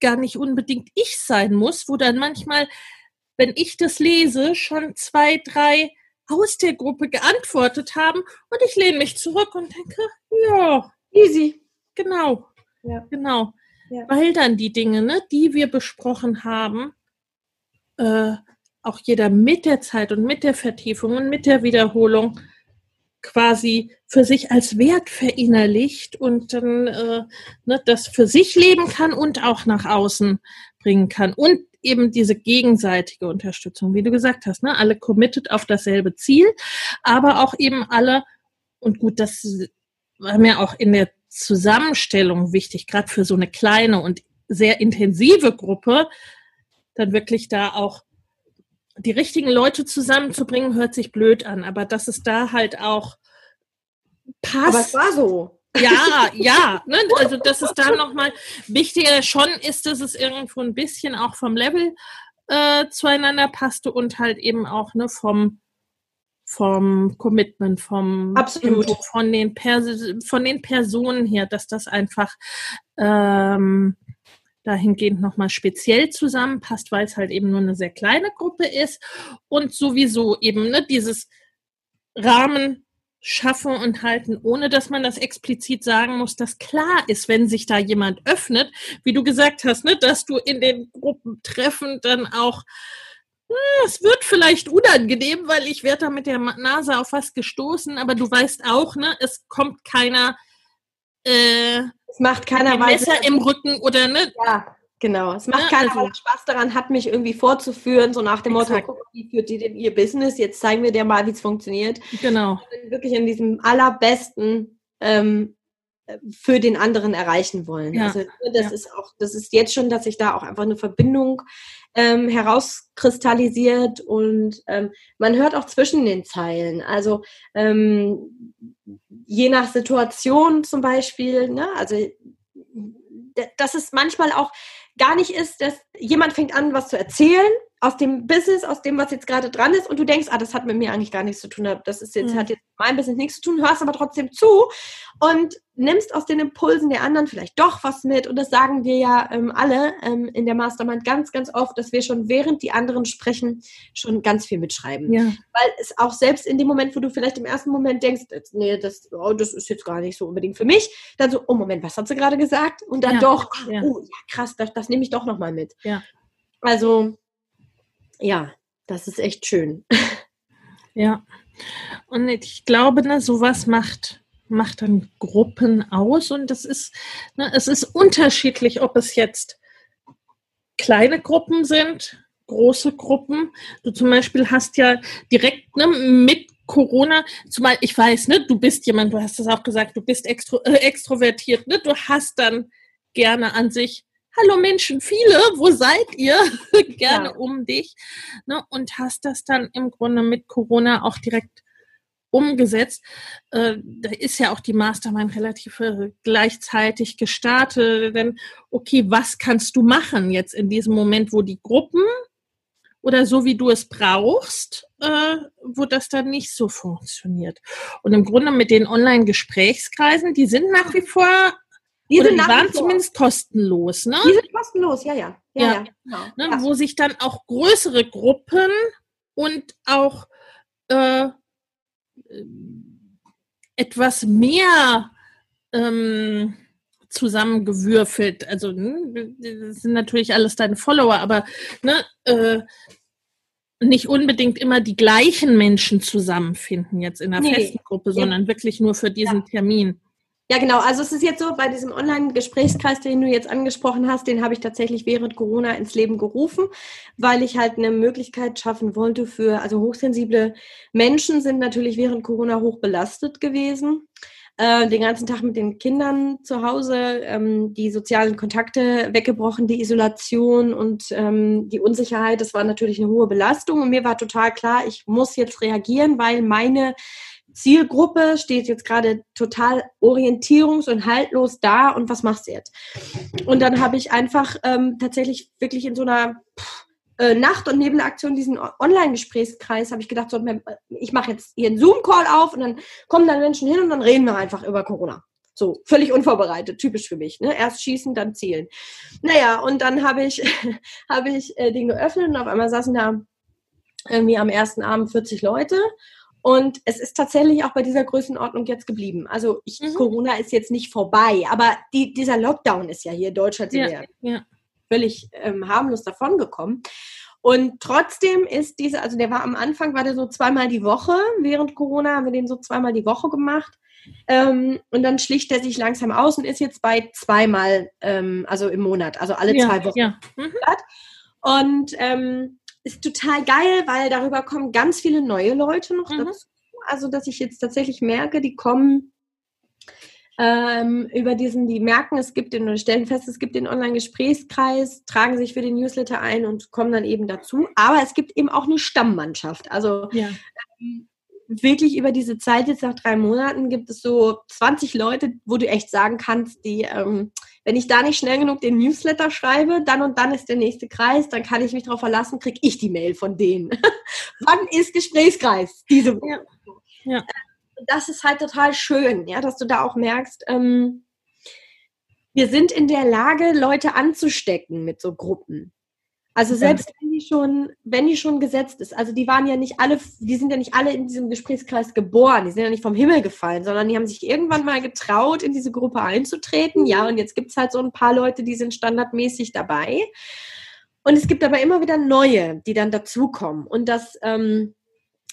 gar nicht unbedingt ich sein muss, wo dann manchmal, wenn ich das lese, schon zwei, drei aus der Gruppe geantwortet haben und ich lehne mich zurück und denke, ja, easy. Genau. Ja. Genau. Ja. Weil dann die Dinge, ne, die wir besprochen haben, äh, auch jeder mit der Zeit und mit der Vertiefung und mit der Wiederholung quasi für sich als Wert verinnerlicht und dann äh, ne, das für sich leben kann und auch nach außen bringen kann. Und eben diese gegenseitige Unterstützung, wie du gesagt hast, ne? alle committed auf dasselbe Ziel, aber auch eben alle, und gut, das war mir auch in der Zusammenstellung wichtig, gerade für so eine kleine und sehr intensive Gruppe, dann wirklich da auch die richtigen Leute zusammenzubringen, hört sich blöd an, aber dass es da halt auch passt. Aber es war so. Ja, ja, ne? also dass es da nochmal wichtiger schon ist, dass es irgendwo ein bisschen auch vom Level äh, zueinander passte und halt eben auch ne, vom, vom Commitment, vom Absolut. von den, von den Personen her, dass das einfach ähm, dahingehend nochmal speziell zusammenpasst, weil es halt eben nur eine sehr kleine Gruppe ist. Und sowieso eben ne, dieses Rahmen schaffen und halten, ohne dass man das explizit sagen muss, dass klar ist, wenn sich da jemand öffnet, wie du gesagt hast, ne, dass du in den Gruppentreffen dann auch hm, es wird vielleicht unangenehm, weil ich werde da mit der Nase auf was gestoßen, aber du weißt auch, ne, es kommt keiner äh, es macht keiner Messer im Rücken oder ne? Ja, genau. Es macht ja, keiner also, Spaß daran, hat mich irgendwie vorzuführen, so nach dem Motto, guck, wie führt die denn ihr Business? Jetzt zeigen wir dir mal, wie es funktioniert. Genau. Wirklich in diesem allerbesten ähm, für den anderen erreichen wollen. Ja. Also das ja. ist auch, das ist jetzt schon, dass sich da auch einfach eine Verbindung ähm, herauskristallisiert und ähm, man hört auch zwischen den Zeilen. Also ähm, je nach Situation zum Beispiel, ne, also dass es manchmal auch gar nicht ist, dass jemand fängt an, was zu erzählen aus dem Business, aus dem, was jetzt gerade dran ist, und du denkst, ah, das hat mit mir eigentlich gar nichts zu tun, das ist jetzt, mhm. hat jetzt mein Business nichts zu tun, hörst aber trotzdem zu und nimmst aus den Impulsen der anderen vielleicht doch was mit. Und das sagen wir ja ähm, alle ähm, in der Mastermind ganz, ganz oft, dass wir schon während die anderen sprechen, schon ganz viel mitschreiben. Ja. Weil es auch selbst in dem Moment, wo du vielleicht im ersten Moment denkst, nee, das, oh, das ist jetzt gar nicht so unbedingt für mich, dann so, oh Moment, was hat sie gerade gesagt? Und dann ja. doch, ja. oh ja, krass, das, das nehme ich doch nochmal mit. Ja. Also ja, das ist echt schön. Ja. Und ich glaube, ne, sowas macht, macht dann Gruppen aus und das ist, ne, es ist unterschiedlich, ob es jetzt kleine Gruppen sind, große Gruppen. Du zum Beispiel hast ja direkt ne, mit Corona, zumal ich weiß, ne, du bist jemand, du hast das auch gesagt, du bist extro, äh, extrovertiert, ne, du hast dann gerne an sich hallo Menschen, viele, wo seid ihr? Gerne ja. um dich. Ne? Und hast das dann im Grunde mit Corona auch direkt umgesetzt. Äh, da ist ja auch die Mastermind relativ äh, gleichzeitig gestartet. Denn, okay, was kannst du machen jetzt in diesem Moment, wo die Gruppen oder so wie du es brauchst, äh, wo das dann nicht so funktioniert. Und im Grunde mit den Online-Gesprächskreisen, die sind nach wie vor die, Oder die waren zumindest kostenlos, ne? Die sind kostenlos, ja, ja. ja, ja. ja genau. ne, ja. Wo sich dann auch größere Gruppen und auch äh, etwas mehr ähm, zusammengewürfelt. Also, ne, das sind natürlich alles deine Follower, aber ne, äh, nicht unbedingt immer die gleichen Menschen zusammenfinden jetzt in einer nee. festen Gruppe, sondern wirklich nur für diesen Termin. Ja, genau. Also es ist jetzt so, bei diesem Online-Gesprächskreis, den du jetzt angesprochen hast, den habe ich tatsächlich während Corona ins Leben gerufen, weil ich halt eine Möglichkeit schaffen wollte für, also hochsensible Menschen sind natürlich während Corona hoch belastet gewesen. Äh, den ganzen Tag mit den Kindern zu Hause, ähm, die sozialen Kontakte weggebrochen, die Isolation und ähm, die Unsicherheit, das war natürlich eine hohe Belastung. Und mir war total klar, ich muss jetzt reagieren, weil meine Zielgruppe steht jetzt gerade total orientierungs- und haltlos da und was machst du jetzt? Und dann habe ich einfach ähm, tatsächlich wirklich in so einer pff, äh, Nacht- und Nebelaktion diesen Online-Gesprächskreis habe ich gedacht, so, ich mache jetzt hier einen Zoom-Call auf und dann kommen dann Menschen hin und dann reden wir einfach über Corona. So, völlig unvorbereitet, typisch für mich. Ne? Erst schießen, dann zielen. Naja, und dann habe ich, hab ich äh, den geöffnet und auf einmal saßen da irgendwie am ersten Abend 40 Leute. Und es ist tatsächlich auch bei dieser Größenordnung jetzt geblieben. Also ich, mhm. Corona ist jetzt nicht vorbei, aber die, dieser Lockdown ist ja hier in Deutschland ja, ja. völlig ähm, harmlos davongekommen. Und trotzdem ist diese, also der war am Anfang, war der so zweimal die Woche. Während Corona haben wir den so zweimal die Woche gemacht. Ähm, und dann schlicht er sich langsam aus und ist jetzt bei zweimal, ähm, also im Monat, also alle ja, zwei Wochen. Ja. Mhm. Und ähm, ist total geil, weil darüber kommen ganz viele neue Leute noch mhm. dazu. Also, dass ich jetzt tatsächlich merke, die kommen ähm, über diesen, die merken, es gibt den, oder stellen fest, es gibt den Online-Gesprächskreis, tragen sich für den Newsletter ein und kommen dann eben dazu. Aber es gibt eben auch eine Stammmannschaft. Also ja. ähm, wirklich über diese Zeit, jetzt nach drei Monaten, gibt es so 20 Leute, wo du echt sagen kannst, die, ähm, wenn ich da nicht schnell genug den Newsletter schreibe, dann und dann ist der nächste Kreis, dann kann ich mich darauf verlassen, kriege ich die Mail von denen. Wann ist Gesprächskreis? Diese Woche. Ja. ja. Das ist halt total schön, ja, dass du da auch merkst, ähm, wir sind in der Lage, Leute anzustecken mit so Gruppen. Also selbst wenn die schon, wenn die schon gesetzt ist, also die waren ja nicht alle, die sind ja nicht alle in diesem Gesprächskreis geboren, die sind ja nicht vom Himmel gefallen, sondern die haben sich irgendwann mal getraut, in diese Gruppe einzutreten. Ja, und jetzt gibt es halt so ein paar Leute, die sind standardmäßig dabei. Und es gibt aber immer wieder neue, die dann dazukommen. Und das, ähm,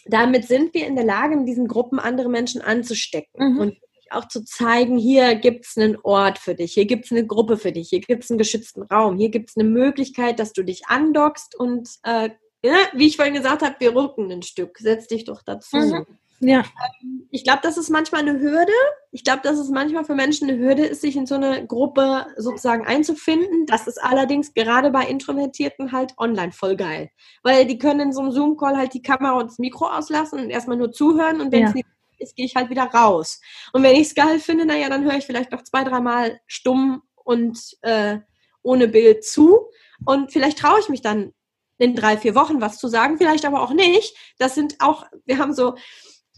damit sind wir in der Lage, in diesen Gruppen andere Menschen anzustecken. Mhm. Und auch zu zeigen, hier gibt es einen Ort für dich, hier gibt es eine Gruppe für dich, hier gibt es einen geschützten Raum, hier gibt es eine Möglichkeit, dass du dich andockst und äh, ja, wie ich vorhin gesagt habe, wir rücken ein Stück, setz dich doch dazu. Mhm. Ja. Ähm, ich glaube, das ist manchmal eine Hürde. Ich glaube, dass es manchmal für Menschen eine Hürde ist, sich in so eine Gruppe sozusagen einzufinden. Das ist allerdings gerade bei Introvertierten halt online voll geil. Weil die können in so einem Zoom-Call halt die Kamera und das Mikro auslassen und erstmal nur zuhören und wenn es ja. nicht ist, gehe ich halt wieder raus. Und wenn ich es geil finde, naja, dann höre ich vielleicht noch zwei, dreimal stumm und äh, ohne Bild zu. Und vielleicht traue ich mich dann in drei, vier Wochen was zu sagen, vielleicht aber auch nicht. Das sind auch, wir haben so,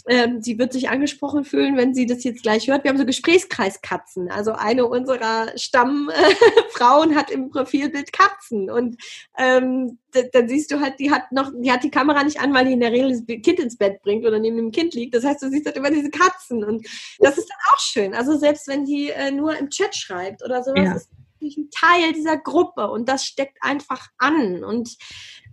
ähm, sie wird sich angesprochen fühlen, wenn sie das jetzt gleich hört. Wir haben so Gesprächskreiskatzen. Also eine unserer Stammfrauen hat im Profilbild Katzen. Und ähm, dann siehst du halt, die hat noch, die hat die Kamera nicht an, weil die in der Regel das Kind ins Bett bringt oder neben dem Kind liegt. Das heißt, du siehst halt immer diese Katzen. Und das ist dann auch schön. Also selbst wenn die äh, nur im Chat schreibt oder sowas, ja. ist ein Teil dieser Gruppe und das steckt einfach an. Und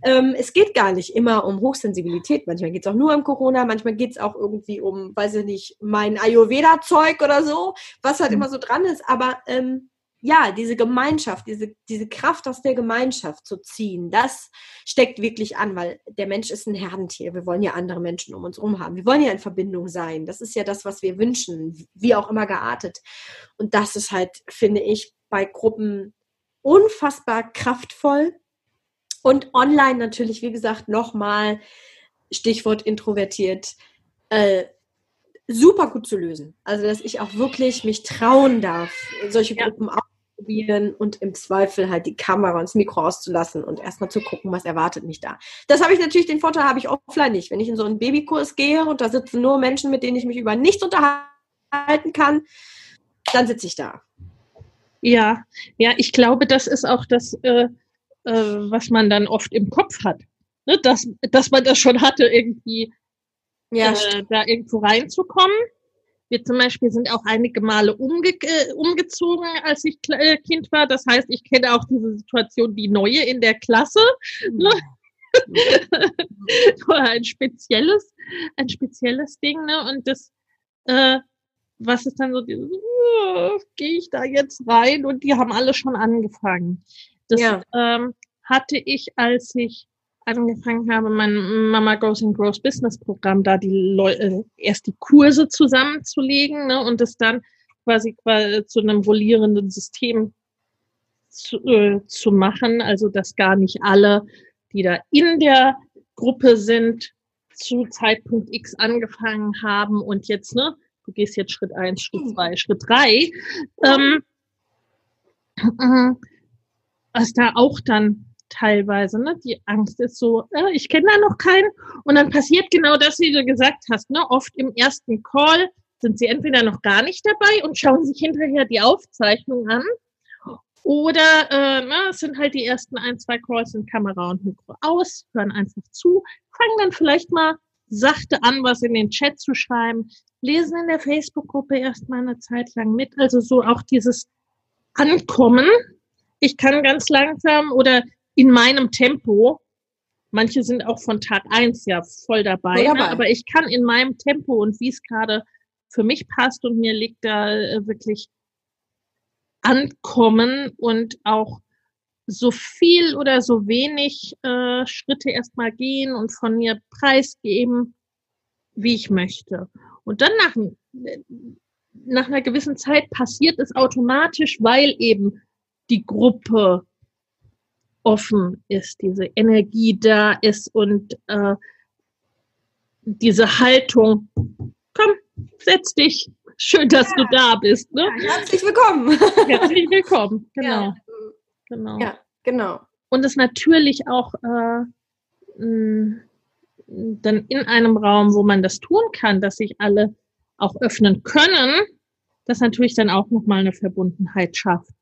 ähm, es geht gar nicht immer um Hochsensibilität. Manchmal geht es auch nur um Corona, manchmal geht es auch irgendwie um, weiß ich nicht, mein Ayurveda-Zeug oder so, was halt mhm. immer so dran ist. Aber ähm, ja, diese Gemeinschaft, diese, diese Kraft aus der Gemeinschaft zu ziehen, das steckt wirklich an, weil der Mensch ist ein Herdentier. Wir wollen ja andere Menschen um uns herum haben. Wir wollen ja in Verbindung sein. Das ist ja das, was wir wünschen, wie auch immer geartet. Und das ist halt, finde ich, bei Gruppen unfassbar kraftvoll und online natürlich, wie gesagt, nochmal Stichwort introvertiert, äh, super gut zu lösen. Also, dass ich auch wirklich mich trauen darf, solche ja. Gruppen auszuprobieren und im Zweifel halt die Kamera und das Mikro auszulassen und erstmal zu gucken, was erwartet mich da. Das habe ich natürlich, den Vorteil habe ich offline nicht. Wenn ich in so einen Babykurs gehe und da sitzen nur Menschen, mit denen ich mich über nichts unterhalten kann, dann sitze ich da. Ja, ja, ich glaube, das ist auch das, äh, äh, was man dann oft im Kopf hat. Ne? Dass, dass man das schon hatte, irgendwie ja, äh, da irgendwo reinzukommen. Wir zum Beispiel sind auch einige Male umge äh, umgezogen, als ich äh, Kind war. Das heißt, ich kenne auch diese Situation, die neue in der Klasse. Ne? ein spezielles, ein spezielles Ding, ne? Und das, äh, was ist dann so dieses, uh, gehe ich da jetzt rein? Und die haben alle schon angefangen. Das ja. ähm, hatte ich, als ich angefangen habe, mein Mama Goes and Grows Business Programm, da die Leute, äh, erst die Kurse zusammenzulegen ne, und das dann quasi, quasi zu einem rollierenden System zu, äh, zu machen, also dass gar nicht alle, die da in der Gruppe sind, zu Zeitpunkt X angefangen haben und jetzt, ne, du gehst jetzt Schritt eins, Schritt Mhm. zwei, Schritt drei, ähm, äh, was da auch dann teilweise, ne, die Angst ist so, äh, ich kenne da noch keinen und dann passiert genau das, wie du gesagt hast, ne, oft im ersten Call sind sie entweder noch gar nicht dabei und schauen sich hinterher die Aufzeichnung an oder äh, ne, es sind halt die ersten ein, zwei Calls in Kamera und Mikro aus, hören einfach zu, fangen dann vielleicht mal sachte an, was in den Chat zu schreiben, lesen in der Facebook-Gruppe erstmal eine Zeit lang mit. Also so auch dieses Ankommen. Ich kann ganz langsam oder in meinem Tempo, manche sind auch von Tag eins ja voll dabei, Voll ne? aber ich kann in meinem Tempo und wie es gerade für mich passt und mir liegt da äh, wirklich ankommen und auch so viel oder so wenig äh, Schritte erstmal gehen und von mir preisgeben, wie ich möchte. Und dann nach, nach einer gewissen Zeit passiert es automatisch, weil eben die Gruppe offen ist, diese Energie da ist und äh, diese Haltung, komm, setz dich, schön, dass du da bist. Ne? Herzlich willkommen. Herzlich willkommen, genau. Ja, genau. ja genau. Und es natürlich auch äh, dann in einem Raum, wo man das tun kann, dass sich alle auch öffnen können, das natürlich dann auch nochmal eine Verbundenheit schafft.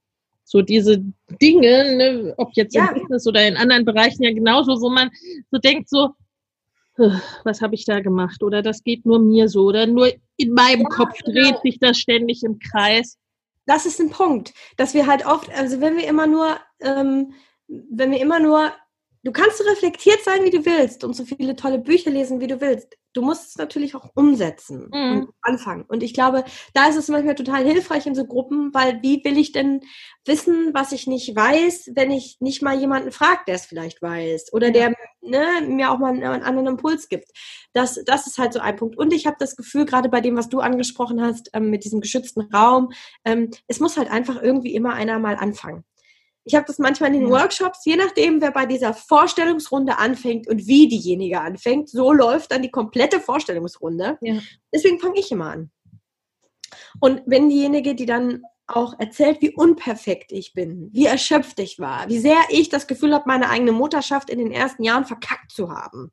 So diese Dinge, ne, ob jetzt Ja. im Business oder in anderen Bereichen ja genauso, wo man so denkt, so, "Ugh, was habe ich da gemacht? Oder das geht nur mir so. Oder nur in meinem Ja, Kopf genau. dreht sich das ständig im Kreis. das ist ein Punkt, dass wir halt oft, also wenn wir immer nur, ähm, wenn wir immer nur, du kannst so reflektiert sein, wie du willst und so viele tolle Bücher lesen, wie du willst. Du musst es natürlich auch umsetzen Mhm. und anfangen. Und ich glaube, da ist es manchmal total hilfreich in so Gruppen, weil wie will ich denn wissen, was ich nicht weiß, wenn ich nicht mal jemanden frage, der es vielleicht weiß oder der ne, mir auch mal einen, einen anderen Impuls gibt. Das, das ist halt so ein Punkt. Und ich habe das Gefühl, gerade bei dem, was du angesprochen hast, ähm, mit diesem geschützten Raum, ähm, es muss halt einfach irgendwie immer einer mal anfangen. Ich habe das manchmal in den Ja. Workshops, je nachdem, wer bei dieser Vorstellungsrunde anfängt und wie diejenige anfängt, so läuft dann die komplette Vorstellungsrunde. Ja. Deswegen fange ich immer an. Und wenn diejenige, die dann auch erzählt, wie unperfekt ich bin, wie erschöpft ich war, wie sehr ich das Gefühl habe, meine eigene Mutterschaft in den ersten Jahren verkackt zu haben,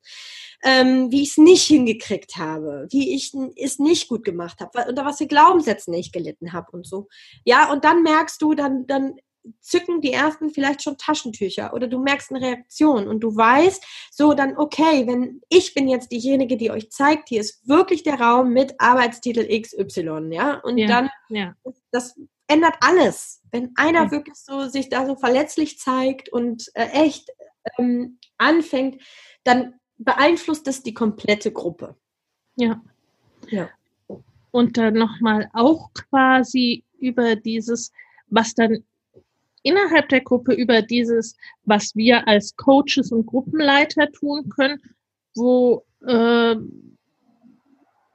ähm, wie ich es nicht hingekriegt habe, wie ich es nicht gut gemacht habe, unter was für Glaubenssätzen ich gelitten habe und so. Ja, und dann merkst du, dann, dann zücken die ersten vielleicht schon Taschentücher oder du merkst eine Reaktion und du weißt, so dann okay, wenn ich bin jetzt diejenige, die euch zeigt, hier ist wirklich der Raum mit Arbeitstitel XY, ja, und Ja. dann Ja. das ändert alles. Wenn einer Ja. wirklich so sich da so verletzlich zeigt und äh, echt ähm, anfängt, dann beeinflusst es die komplette Gruppe. Ja. Ja. Und dann nochmal auch quasi über dieses, was dann innerhalb der Gruppe, über dieses, was wir als Coaches und Gruppenleiter tun können, wo, äh,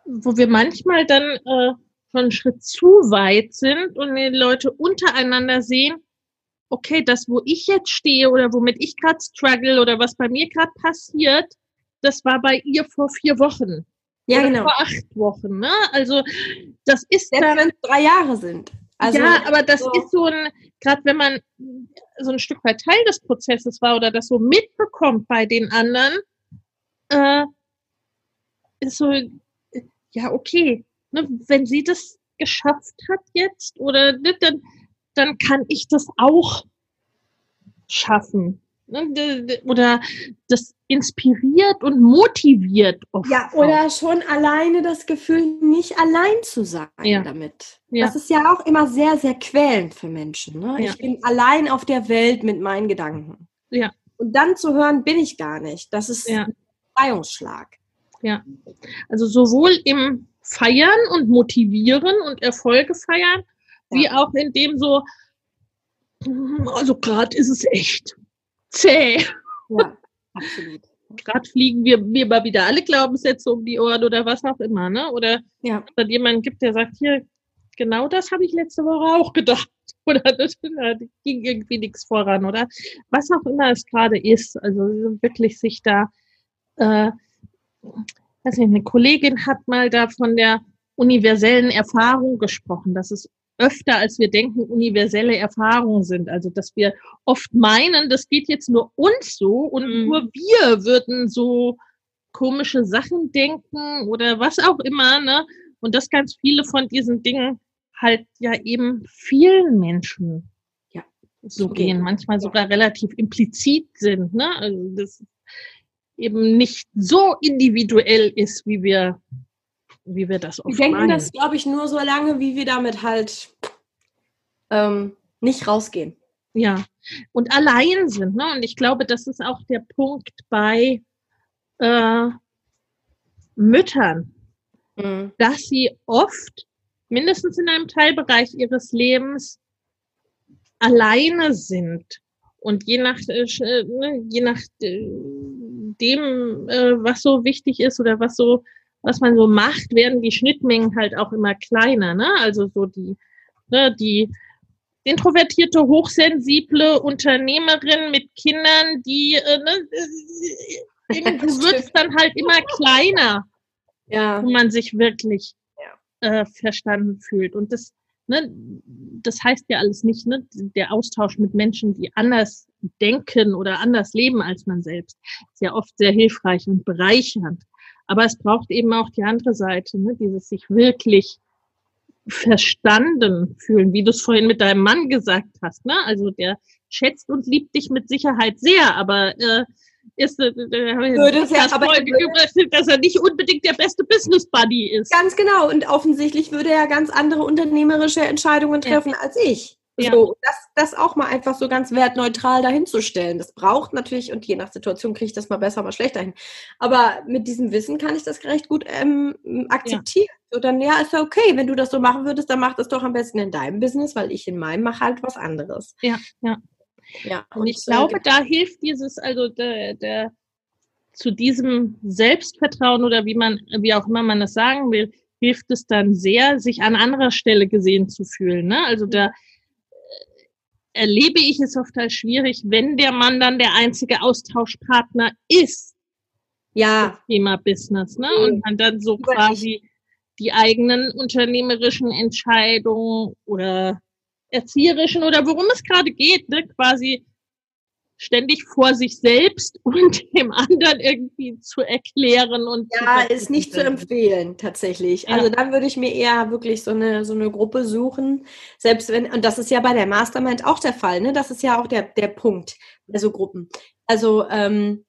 wo wir manchmal dann äh, schon einen Schritt zu weit sind und die Leute untereinander sehen, okay, das, wo ich jetzt stehe oder womit ich gerade struggle oder was bei mir gerade passiert, das war bei ihr vor vier Wochen. Ja, genau. vor acht Wochen. Ne? Also das ist Selbst dann, wenn es drei Jahre sind. Also, ja, aber das so- ist so ein, gerade wenn man so ein Stück weit Teil des Prozesses war oder das so mitbekommt bei den anderen, äh, ist so, ja, okay, ne, wenn sie das geschafft hat jetzt oder ne, dann, dann kann ich das auch schaffen. Ne, Oder das inspiriert und motiviert oft. Ja, auch. oder schon alleine das Gefühl, nicht allein zu sein Ja. damit. Ja. Das ist ja auch immer sehr, sehr quälend für Menschen. Ne? Ja. Ich bin allein auf der Welt mit meinen Gedanken. Ja. Und dann zu hören, bin ich gar nicht. Das ist Ja. ein Befreiungsschlag. Also sowohl im Feiern und Motivieren und Erfolge feiern, wie auch in dem so, "Hm, also gerade ist es echt zäh. Ja, absolut. Gerade fliegen wir mir mal wieder alle Glaubenssätze um die Ohren oder was auch immer, ne? Oder Ja. dass dann jemanden gibt, der sagt, hier, genau das habe ich letzte Woche auch gedacht. Oder das, da ging irgendwie nichts voran oder was auch immer es gerade ist. Also wirklich sich da äh, weiß nicht, eine Kollegin hat mal da von der universellen Erfahrung gesprochen, dass es öfter, als wir denken, universelle Erfahrungen sind. Also, dass wir oft meinen, das geht jetzt nur uns so und mhm. nur wir würden so komische Sachen denken oder was auch immer, ne? Und dass ganz viele von diesen Dingen halt ja eben vielen Menschen ja, so okay. gehen, manchmal sogar relativ implizit sind, ne? Also das eben nicht so individuell ist, wie wir wie wir das oft Wir denken meinen. das, glaube ich, nur so lange, wie wir damit halt ähm, nicht rausgehen. Ja, und allein sind. Ne? Und ich glaube, das ist auch der Punkt bei äh, Müttern, mhm. dass sie oft, mindestens in einem Teilbereich ihres Lebens, alleine sind. Und je nach, äh, ne, je nach äh, dem, äh, was so wichtig ist oder was so was man so macht, werden die Schnittmengen halt auch immer kleiner. Ne? Also so die, ne, die introvertierte, hochsensible Unternehmerin mit Kindern, die äh, ne, irgendwie wird es dann halt immer kleiner, ja. wo man sich wirklich ja. äh, verstanden fühlt. Und das, ne, das heißt ja alles nicht, ne, der Austausch mit Menschen, die anders denken oder anders leben als man selbst, ist ja oft sehr hilfreich und bereichernd. Aber es braucht eben auch die andere Seite, ne? dieses sich wirklich verstanden fühlen, wie du es vorhin mit deinem Mann gesagt hast. Ne? Also der schätzt und liebt dich mit Sicherheit sehr, aber äh, ist, äh, würde es ja, aber gebracht, dass er nicht unbedingt der beste Business Buddy ist. Ganz genau. Und offensichtlich würde er ganz andere unternehmerische Entscheidungen treffen ja. als ich. Ja. So, das, das auch mal einfach so ganz wertneutral dahinzustellen. Das braucht natürlich, und je nach Situation kriege ich das mal besser, mal schlechter hin. Aber mit diesem Wissen kann ich das recht gut ähm, akzeptieren. Ja. So, dann ja, ist ja okay. Wenn du das so machen würdest, dann mach das doch am besten in deinem Business, weil ich in meinem mache halt was anderes. Ja, ja. Ja, und, und ich glaube, da hilft dieses, also der, der zu diesem Selbstvertrauen oder wie man, wie auch immer man das sagen will, hilft es dann sehr, sich an anderer Stelle gesehen zu fühlen. Ne? Also da erlebe ich es oft als schwierig, wenn der Mann dann der einzige Austauschpartner ist. Ja. Thema Business, ne? Und man dann so quasi die eigenen unternehmerischen Entscheidungen oder erzieherischen oder worum es gerade geht, ne, quasi ständig vor sich selbst und dem anderen irgendwie zu erklären und ja ist nicht zu empfehlen tatsächlich. Ja. also dann würde ich mir eher wirklich so eine so eine Gruppe suchen. Selbst wenn und das ist ja bei der Mastermind auch der Fall ne? Das ist ja auch der der Punkt bei so Gruppen. Also ähm,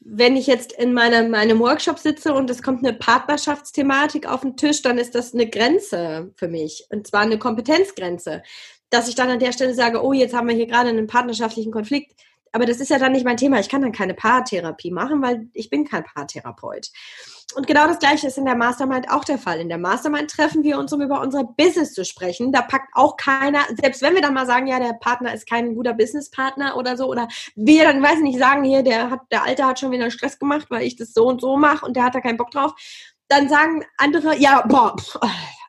wenn ich jetzt in meinem, meinem Workshop sitze und es kommt eine Partnerschaftsthematik auf den Tisch, dann ist das eine Grenze für mich. Und zwar eine Kompetenzgrenze dass ich dann an der Stelle sage, oh, jetzt haben wir hier gerade einen partnerschaftlichen Konflikt. Aber das ist ja dann nicht mein Thema. Ich kann dann keine Paartherapie machen, weil ich bin kein Paartherapeut. Und genau das Gleiche ist in der Mastermind auch der Fall. In der Mastermind treffen wir uns, um über unser Business zu sprechen. Da packt auch keiner, selbst wenn wir dann mal sagen, ja, der Partner ist kein guter Businesspartner oder so, oder wir dann, weiß ich nicht, sagen hier, der hat, der Alte hat schon wieder Stress gemacht, weil ich das so und so mache und der hat da keinen Bock drauf. Dann sagen andere, ja, boah, pff,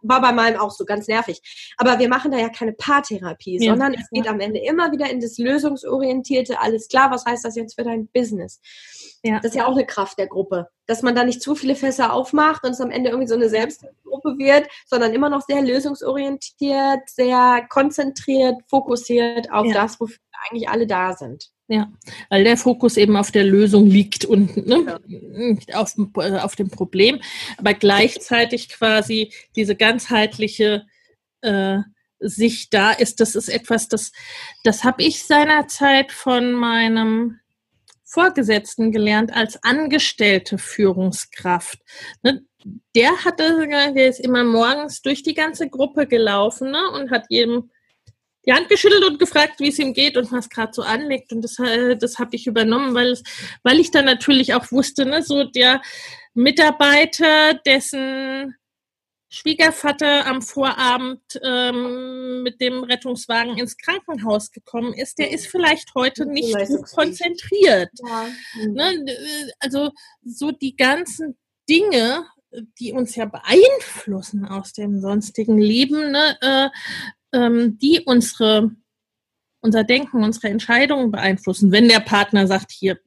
war bei meinem auch so ganz nervig. Aber wir machen da ja keine Paartherapie, ja, sondern es geht am Ende immer wieder in das lösungsorientierte, alles klar, was heißt das jetzt für dein Business? Ja. Das ist ja auch eine Kraft der Gruppe, dass man da nicht zu viele Fässer aufmacht und es am Ende irgendwie so eine Selbstgruppe wird, sondern immer noch sehr lösungsorientiert, sehr konzentriert, fokussiert auf das, wofür eigentlich alle da sind. Ja, weil der Fokus eben auf der Lösung liegt und ne, nicht auf, auf dem Problem, aber gleichzeitig quasi diese ganzheitliche äh, Sicht da ist. Das ist etwas, das, das habe ich seinerzeit von meinem Vorgesetzten gelernt als angestellte Führungskraft. Ne, der hatte, der ist immer morgens durch die ganze Gruppe gelaufen ne, und hat jedem die Hand geschüttelt und gefragt, wie es ihm geht und was gerade so anliegt. Und das, äh, das habe ich übernommen, weil, es, weil ich dann natürlich auch wusste, ne, so der Mitarbeiter, dessen Schwiegervater am Vorabend ähm, mit dem Rettungswagen ins Krankenhaus gekommen ist, der ist vielleicht heute nicht gut konzentriert. Ja. Ne? Also so die ganzen Dinge, die uns ja beeinflussen aus dem sonstigen Leben, ne, äh, ähm, die unsere, unser Denken, unsere Entscheidungen beeinflussen. Wenn der Partner sagt, hier,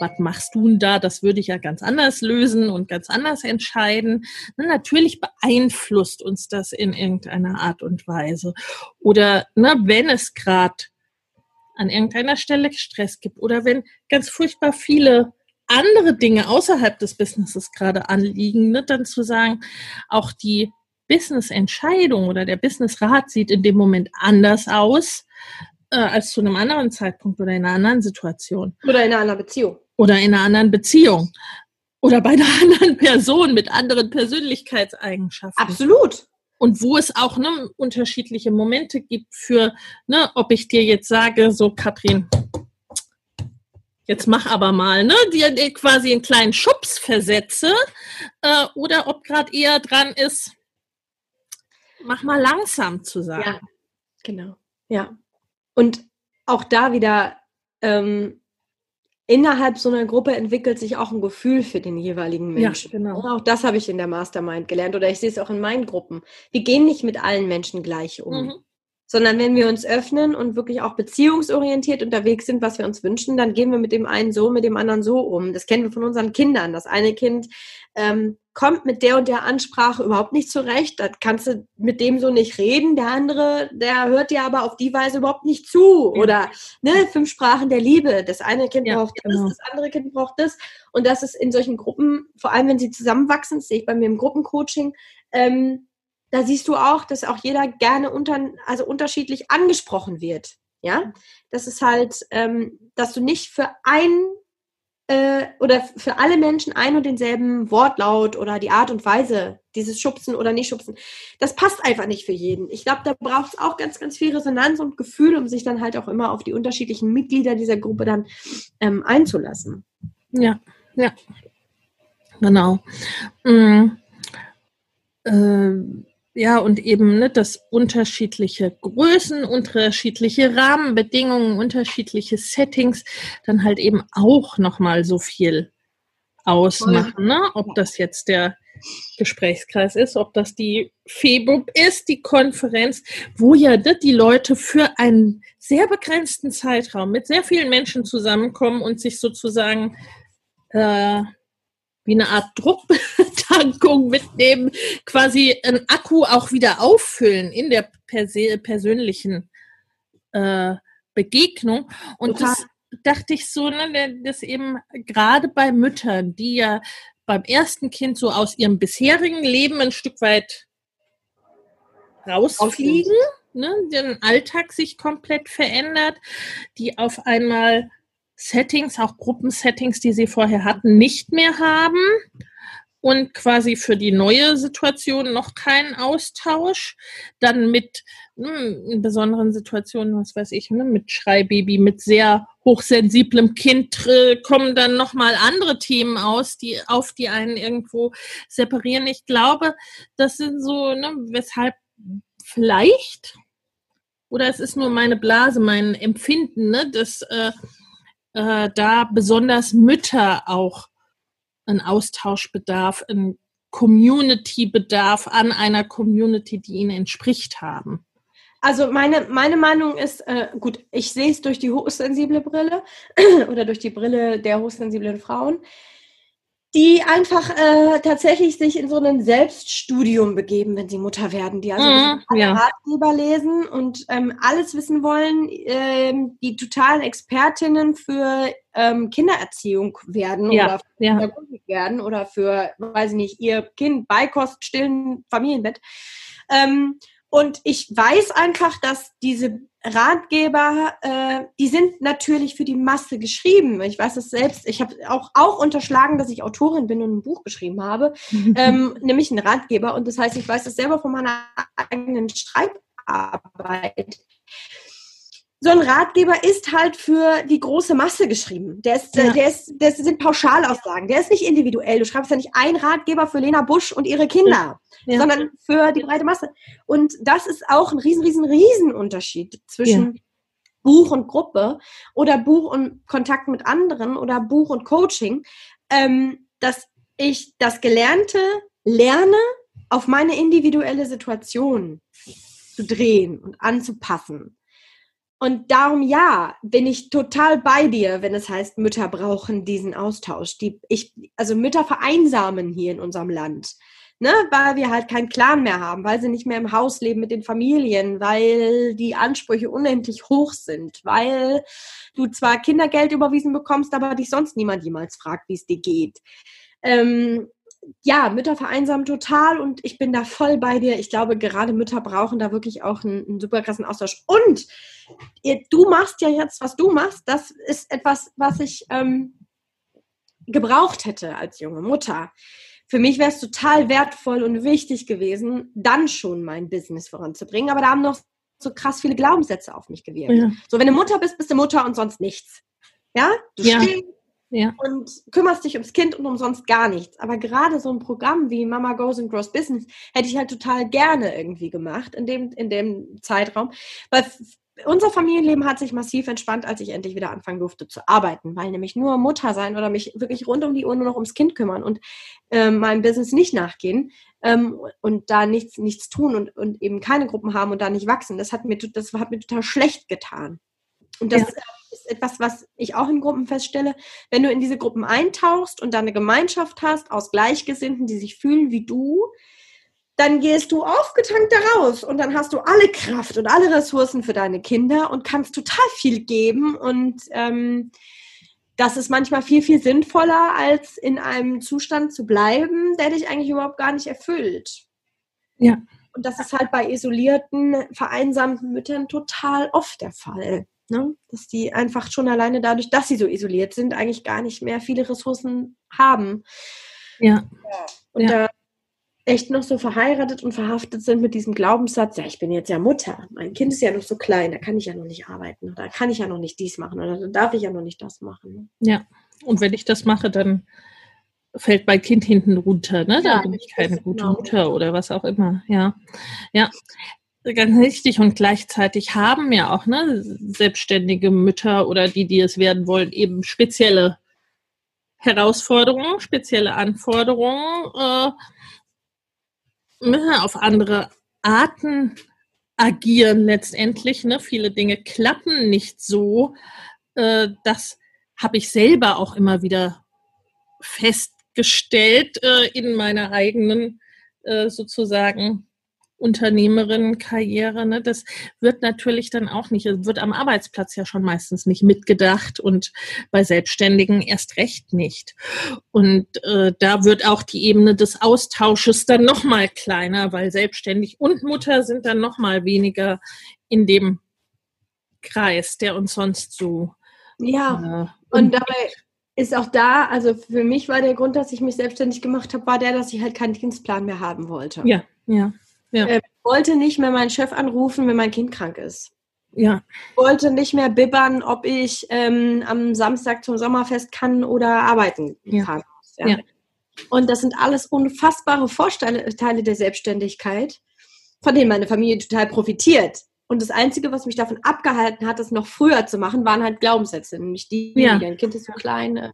was machst du denn da? Das würde ich ja ganz anders lösen und ganz anders entscheiden. Na, natürlich beeinflusst uns das in irgendeiner Art und Weise. Oder ne, wenn es gerade an irgendeiner Stelle Stress gibt oder wenn ganz furchtbar viele andere Dinge außerhalb des Businesses gerade anliegen, ne, dann zu sagen, auch die Business-Entscheidung oder der Business-Rat sieht in dem Moment anders aus äh, als zu einem anderen Zeitpunkt oder in einer anderen Situation. Oder in einer anderen Beziehung. Oder in einer anderen Beziehung. Oder bei einer anderen Person mit anderen Persönlichkeitseigenschaften. Absolut. Und wo es auch ne, unterschiedliche Momente gibt für, ne, ob ich dir jetzt sage, so Katrin, jetzt mach aber mal, ne, dir quasi einen kleinen Schubs versetze, äh, oder ob gerade eher dran ist, mach mal langsam zu sagen. Ja, genau. Ja. Und auch da wieder ähm, innerhalb so einer Gruppe entwickelt sich auch ein Gefühl für den jeweiligen Menschen. Ja, genau. Und auch das habe ich in der Mastermind gelernt oder ich sehe es auch in meinen Gruppen. Wir gehen nicht mit allen Menschen gleich um. Mhm sondern wenn wir uns öffnen und wirklich auch beziehungsorientiert unterwegs sind, was wir uns wünschen, dann gehen wir mit dem einen so, mit dem anderen so um. Das kennen wir von unseren Kindern. Das eine Kind ähm, kommt mit der und der Ansprache überhaupt nicht zurecht, da kannst du mit dem so nicht reden. Der andere, der hört dir aber auf die Weise überhaupt nicht zu. Oder ne, fünf Sprachen der Liebe. Das eine Kind ja, braucht das, genau. das andere Kind braucht das. Und das ist in solchen Gruppen, vor allem wenn sie zusammenwachsen, das sehe ich bei mir im Gruppencoaching, ähm, da siehst du auch, dass auch jeder gerne unter, also unterschiedlich angesprochen wird. Ja, das ist halt, ähm, dass du nicht für ein äh, oder für alle Menschen ein und denselben Wortlaut oder die Art und Weise, dieses Schubsen oder nicht Schubsen, das passt einfach nicht für jeden. Ich glaube, da braucht es auch ganz, ganz viel Resonanz und Gefühl, um sich dann halt auch immer auf die unterschiedlichen Mitglieder dieser Gruppe dann ähm, einzulassen. Ja, ja, genau. Mhm. Ähm ja, und eben ne, dass unterschiedliche Größen, unterschiedliche Rahmenbedingungen, unterschiedliche Settings dann halt eben auch nochmal so viel ausmachen. Ne? Ob das jetzt der Gesprächskreis ist, ob das die FEBUB ist, die Konferenz, wo ja ne, die Leute für einen sehr begrenzten Zeitraum mit sehr vielen Menschen zusammenkommen und sich sozusagen äh, wie eine Art Druckbetankung mitnehmen, quasi ein Akku auch wieder auffüllen in der persönlichen äh, Begegnung. Und Total. das dachte ich so, ne, dass eben gerade bei Müttern, die ja beim ersten Kind so aus ihrem bisherigen Leben ein Stück weit rausfliegen, ne, den Alltag sich komplett verändert, die auf einmal Settings, auch Gruppensettings, die sie vorher hatten, nicht mehr haben und quasi für die neue Situation noch keinen Austausch. Dann mit hm, in besonderen Situationen, was weiß ich, ne, mit Schreibaby, mit sehr hochsensiblem Kind äh, kommen dann nochmal andere Themen aus, die auf die einen irgendwo separieren. Ich glaube, das sind so, ne, weshalb vielleicht, oder es ist nur meine Blase, mein Empfinden, ne, dass äh, äh, da besonders Mütter auch einen Austauschbedarf, einen Community-Bedarf an einer Community, die ihnen entspricht haben. Also meine, meine Meinung ist, äh, gut, ich sehe es durch die hochsensible Brille oder durch die Brille der hochsensiblen Frauen die einfach äh, tatsächlich sich in so ein Selbststudium begeben, wenn sie Mutter werden, die also mhm, ja. Ratgeber lesen und ähm, alles wissen wollen, ähm, die totalen Expertinnen für ähm, Kindererziehung werden ja, oder für ja. Pädagogik werden oder für, weiß ich nicht, ihr Kind Beikost, stillen Familienbett. Ähm, und ich weiß einfach, dass diese Ratgeber, äh, die sind natürlich für die Masse geschrieben. Ich weiß es selbst. Ich habe auch, auch unterschlagen, dass ich Autorin bin und ein Buch geschrieben habe, ähm, nämlich einen Ratgeber. Und das heißt, ich weiß das selber von meiner eigenen Schreibarbeit so ein Ratgeber ist halt für die große Masse geschrieben. Der ist, ja. der ist, das sind Pauschalaussagen. Der ist nicht individuell. Du schreibst ja nicht ein Ratgeber für Lena Busch und ihre Kinder, ja. sondern für die breite Masse. Und das ist auch ein riesen, riesen, riesen Unterschied zwischen ja. Buch und Gruppe oder Buch und Kontakt mit anderen oder Buch und Coaching, ähm, dass ich das Gelernte lerne, auf meine individuelle Situation zu drehen und anzupassen. Und darum ja, bin ich total bei dir, wenn es heißt, Mütter brauchen diesen Austausch. Die, ich, also Mütter vereinsamen hier in unserem Land. Ne, weil wir halt keinen Clan mehr haben, weil sie nicht mehr im Haus leben mit den Familien, weil die Ansprüche unendlich hoch sind, weil du zwar Kindergeld überwiesen bekommst, aber dich sonst niemand jemals fragt, wie es dir geht. Ähm, ja, Mütter vereinsamen total und ich bin da voll bei dir. Ich glaube, gerade Mütter brauchen da wirklich auch einen, einen super krassen Austausch. Und ihr, du machst ja jetzt, was du machst, das ist etwas, was ich ähm, gebraucht hätte als junge Mutter. Für mich wäre es total wertvoll und wichtig gewesen, dann schon mein Business voranzubringen. Aber da haben noch so krass viele Glaubenssätze auf mich gewirkt. Ja. So, wenn du Mutter bist, bist du Mutter und sonst nichts. Ja, du ja. stehst ja. und kümmerst dich ums Kind und umsonst gar nichts. Aber gerade so ein Programm wie Mama Goes and Grows Business hätte ich halt total gerne irgendwie gemacht in dem, in dem Zeitraum. Weil unser Familienleben hat sich massiv entspannt, als ich endlich wieder anfangen durfte zu arbeiten, weil nämlich nur Mutter sein oder mich wirklich rund um die Uhr nur noch ums Kind kümmern und ähm, meinem Business nicht nachgehen ähm, und da nichts, nichts tun und, und eben keine Gruppen haben und da nicht wachsen, das hat mir, das hat mir total schlecht getan. Und das ja. ist etwas, was ich auch in Gruppen feststelle. Wenn du in diese Gruppen eintauchst und da eine Gemeinschaft hast aus Gleichgesinnten, die sich fühlen wie du, dann gehst du aufgetankt daraus und dann hast du alle Kraft und alle Ressourcen für deine Kinder und kannst total viel geben und ähm, das ist manchmal viel, viel sinnvoller, als in einem Zustand zu bleiben, der dich eigentlich überhaupt gar nicht erfüllt. Ja. Und das ist halt bei isolierten, vereinsamten Müttern total oft der Fall. Ne? Dass die einfach schon alleine dadurch, dass sie so isoliert sind, eigentlich gar nicht mehr viele Ressourcen haben. Ja. Und ja. da echt noch so verheiratet und verhaftet sind mit diesem Glaubenssatz, ja, ich bin jetzt ja Mutter, mein Kind ist ja noch so klein, da kann ich ja noch nicht arbeiten oder kann ich ja noch nicht dies machen oder da darf ich ja noch nicht das machen. Ja, und wenn ich das mache, dann fällt mein Kind hinten runter, ne? Da ja, bin ich keine gute genau. Mutter oder was auch immer, ja. Ja, ganz richtig und gleichzeitig haben ja auch ne, selbstständige Mütter oder die, die es werden wollen, eben spezielle Herausforderungen, spezielle Anforderungen. Äh, müssen auf andere Arten agieren letztendlich. Ne? Viele Dinge klappen nicht so. Äh, das habe ich selber auch immer wieder festgestellt äh, in meiner eigenen äh, sozusagen Unternehmerinnenkarriere, ne, das wird natürlich dann auch nicht, wird am Arbeitsplatz ja schon meistens nicht mitgedacht und bei Selbstständigen erst recht nicht. Und äh, da wird auch die Ebene des Austausches dann nochmal kleiner, weil Selbstständig und Mutter sind dann nochmal weniger in dem Kreis, der uns sonst so. Ja, äh, und dabei ist auch da, also für mich war der Grund, dass ich mich selbstständig gemacht habe, war der, dass ich halt keinen Dienstplan mehr haben wollte. Ja, ja. Ja. Äh, wollte nicht mehr meinen Chef anrufen, wenn mein Kind krank ist. Ja. Wollte nicht mehr bibbern, ob ich ähm, am Samstag zum Sommerfest kann oder arbeiten ja. kann. Ja. ja. Und das sind alles unfassbare Vorteile der Selbstständigkeit, von denen meine Familie total profitiert. Und das Einzige, was mich davon abgehalten hat, das noch früher zu machen, waren halt Glaubenssätze. Nämlich die, ja. dein Kind ist so klein. Äh,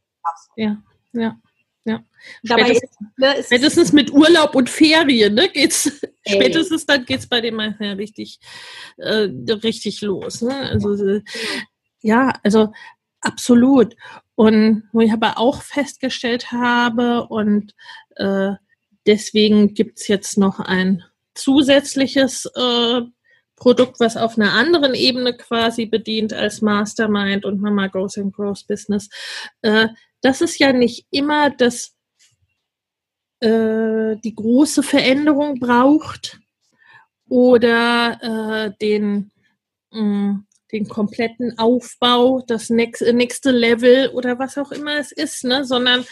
ja, ja. Ja. Spätestens, ne, spätestens mit Urlaub und Ferien, ne, geht's, ey. spätestens dann geht's bei dem ja richtig, äh, richtig los. Ne? Also, äh, ja, also absolut. Und wo ich aber auch festgestellt habe, und äh, deswegen gibt's jetzt noch ein zusätzliches äh, Produkt, was auf einer anderen Ebene quasi bedient als Mastermind und Mama Goes and Grows Business. Äh, dass es ja nicht immer das, äh, die große Veränderung braucht oder äh, den, mh, mm, den kompletten Aufbau, das nächste, nächste Level oder was auch immer es ist, ne? sondern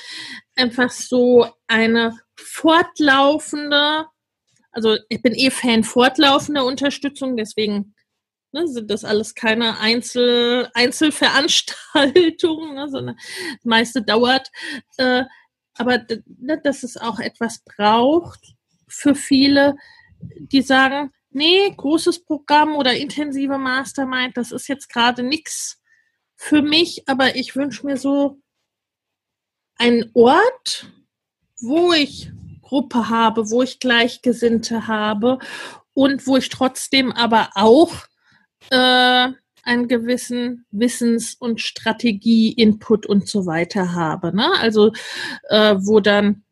einfach so eine fortlaufende, also ich bin eh Fan fortlaufender Unterstützung, deswegen ne, sind das alles keine Einzel Einzelveranstaltungen, ne, sondern das meiste dauert. Äh, aber ne, dass es auch etwas braucht für viele, die sagen, nee, großes Programm oder intensive Mastermind, das ist jetzt gerade nichts für mich, aber ich wünsche mir so einen Ort, wo ich Gruppe habe, wo ich Gleichgesinnte habe und wo ich trotzdem aber auch äh, einen gewissen Wissens- und Strategie-Input und so weiter habe. Ne? Also äh, wo dann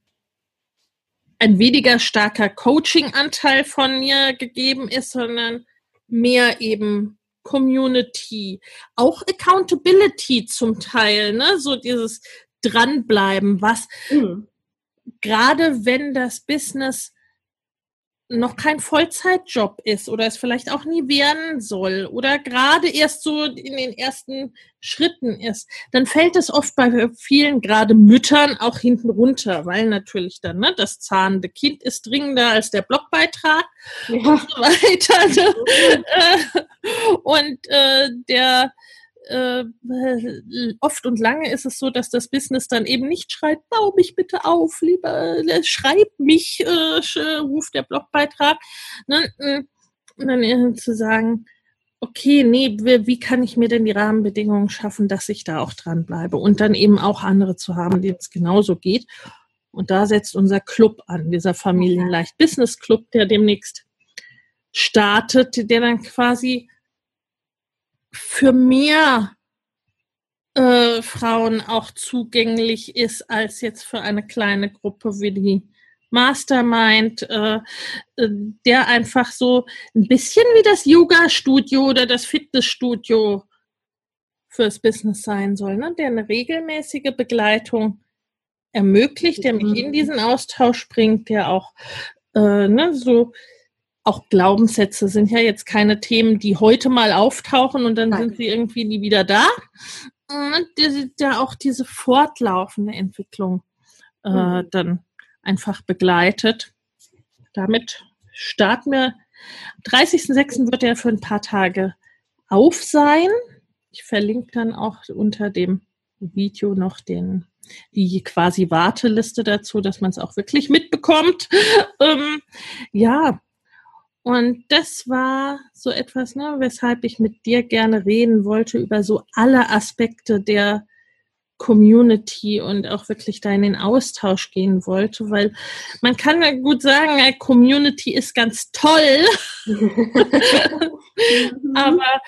ein weniger starker Coaching-Anteil von mir gegeben ist, sondern mehr eben Community, auch Accountability zum Teil, ne? So dieses Dranbleiben, was mhm. gerade wenn das Business noch kein Vollzeitjob ist oder es vielleicht auch nie werden soll oder gerade erst so in den ersten Schritten ist, dann fällt es oft bei vielen gerade Müttern auch hinten runter, weil natürlich dann ne, das zahnende Kind ist dringender als der Blogbeitrag ja. und so weiter. Ne? und äh, der äh, oft und lange ist es so, dass das Business dann eben nicht schreit, bau mich bitte auf, lieber, äh, schreib mich, äh, ruft der Blogbeitrag. Ne? Äh, und dann äh, zu sagen, okay, nee, wie kann ich mir denn die Rahmenbedingungen schaffen, dass ich da auch dranbleibe und dann eben auch andere zu haben, denen es genauso geht. Und da setzt unser Club an, dieser Familienleicht Business Club, der demnächst startet, der dann quasi für mehr äh, Frauen auch zugänglich ist als jetzt für eine kleine Gruppe wie die Mastermind, äh, äh, der einfach so ein bisschen wie das Yoga-Studio oder das Fitnessstudio fürs Business sein soll, ne? der eine regelmäßige Begleitung ermöglicht, der mich in diesen Austausch bringt, der auch äh, ne, so auch Glaubenssätze sind ja jetzt keine Themen, die heute mal auftauchen und dann Nein. sind sie irgendwie nie wieder da. Und der auch diese fortlaufende Entwicklung äh, mhm. dann einfach begleitet. Damit starten wir. 30.06. wird er für ein paar Tage auf sein. Ich verlinke dann auch unter dem Video noch den, die quasi Warteliste dazu, dass man es auch wirklich mitbekommt. ähm, ja, und das war so etwas, ne, weshalb ich mit dir gerne reden wollte über so alle Aspekte der Community und auch wirklich da in den Austausch gehen wollte, weil man kann ja gut sagen, Community ist ganz toll, aber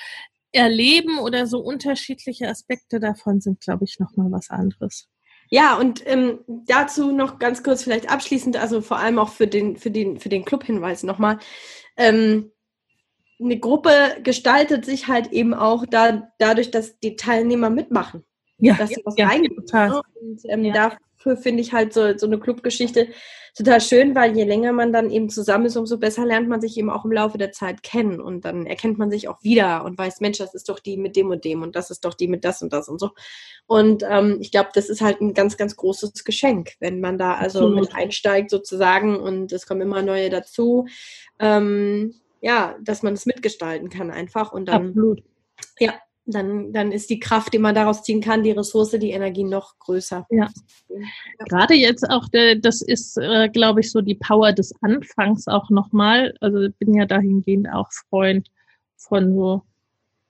erleben oder so unterschiedliche Aspekte davon sind, glaube ich, nochmal was anderes. Ja, und ähm, dazu noch ganz kurz vielleicht abschließend, also vor allem auch für den, für den, für den Club-Hinweis nochmal ähm, eine Gruppe gestaltet sich halt eben auch da, dadurch, dass die Teilnehmer mitmachen. Ja, dass sie was ja, reingeben. Ne? Und ähm, ja. dafür finde ich halt so, so eine Clubgeschichte total schön, weil je länger man dann eben zusammen ist, umso besser lernt man sich eben auch im Laufe der Zeit kennen und dann erkennt man sich auch wieder und weiß, Mensch, das ist doch die mit dem und dem und das ist doch die mit das und das und so. Und ähm, ich glaube, das ist halt ein ganz, ganz großes Geschenk, wenn man da also Absolut. mit einsteigt sozusagen und es kommen immer neue dazu ähm, ja, dass man es mitgestalten kann einfach und dann, Absolut. ja, dann, dann ist die Kraft, die man daraus ziehen kann, die Ressource, die Energie noch größer. Ja. ja. Gerade jetzt auch, der, das ist, äh, glaube ich, so die Power des Anfangs auch nochmal. Also ich bin ja dahingehend auch Freund von so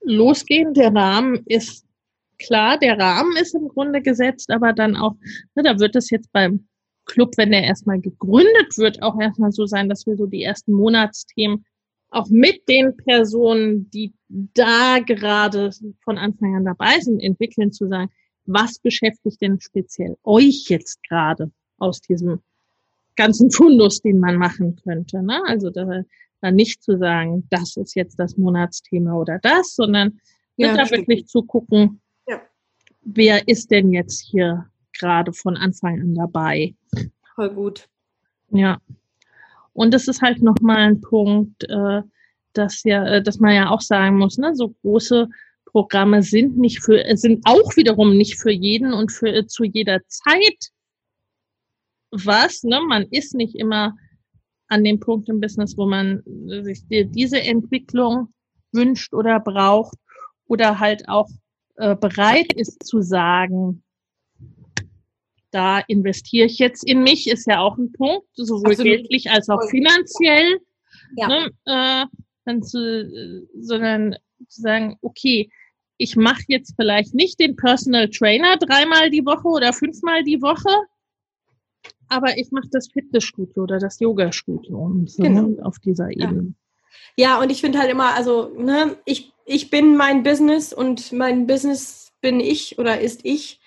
losgehen. Der Rahmen ist klar, der Rahmen ist im Grunde gesetzt, aber dann auch, ne, da wird es jetzt beim Club, wenn der erstmal gegründet wird, auch erstmal so sein, dass wir so die ersten Monatsthemen auch mit den Personen, die da gerade von Anfang an dabei sind, entwickeln zu sagen, was beschäftigt denn speziell euch jetzt gerade aus diesem ganzen Fundus, den man machen könnte. Ne? Also da, da nicht zu sagen, das ist jetzt das Monatsthema oder das, sondern ja, da wirklich zu gucken, ja. wer ist denn jetzt hier gerade von Anfang an dabei. Voll gut. Ja. Und das ist halt nochmal ein Punkt, äh, dass ja, äh, dass man ja auch sagen muss, ne, so große Programme sind nicht für, sind auch wiederum nicht für jeden und für äh, zu jeder Zeit was, ne? Man ist nicht immer an dem Punkt im Business, wo man sich diese Entwicklung wünscht oder braucht oder halt auch äh, bereit ist zu sagen, da investiere ich jetzt in mich, ist ja auch ein Punkt, sowohl Absolut. geldlich als auch finanziell. Ja. Ne, äh, dann zu, sondern zu sagen, okay, ich mache jetzt vielleicht nicht den Personal Trainer dreimal die Woche oder fünfmal die Woche, aber ich mache das Fitnessstudio oder das Yoga-Studio so, genau. ne, auf dieser Ebene. Ja. ja, und ich finde halt immer, also, ne, ich ich bin mein Business und mein Business bin ich oder ist ich.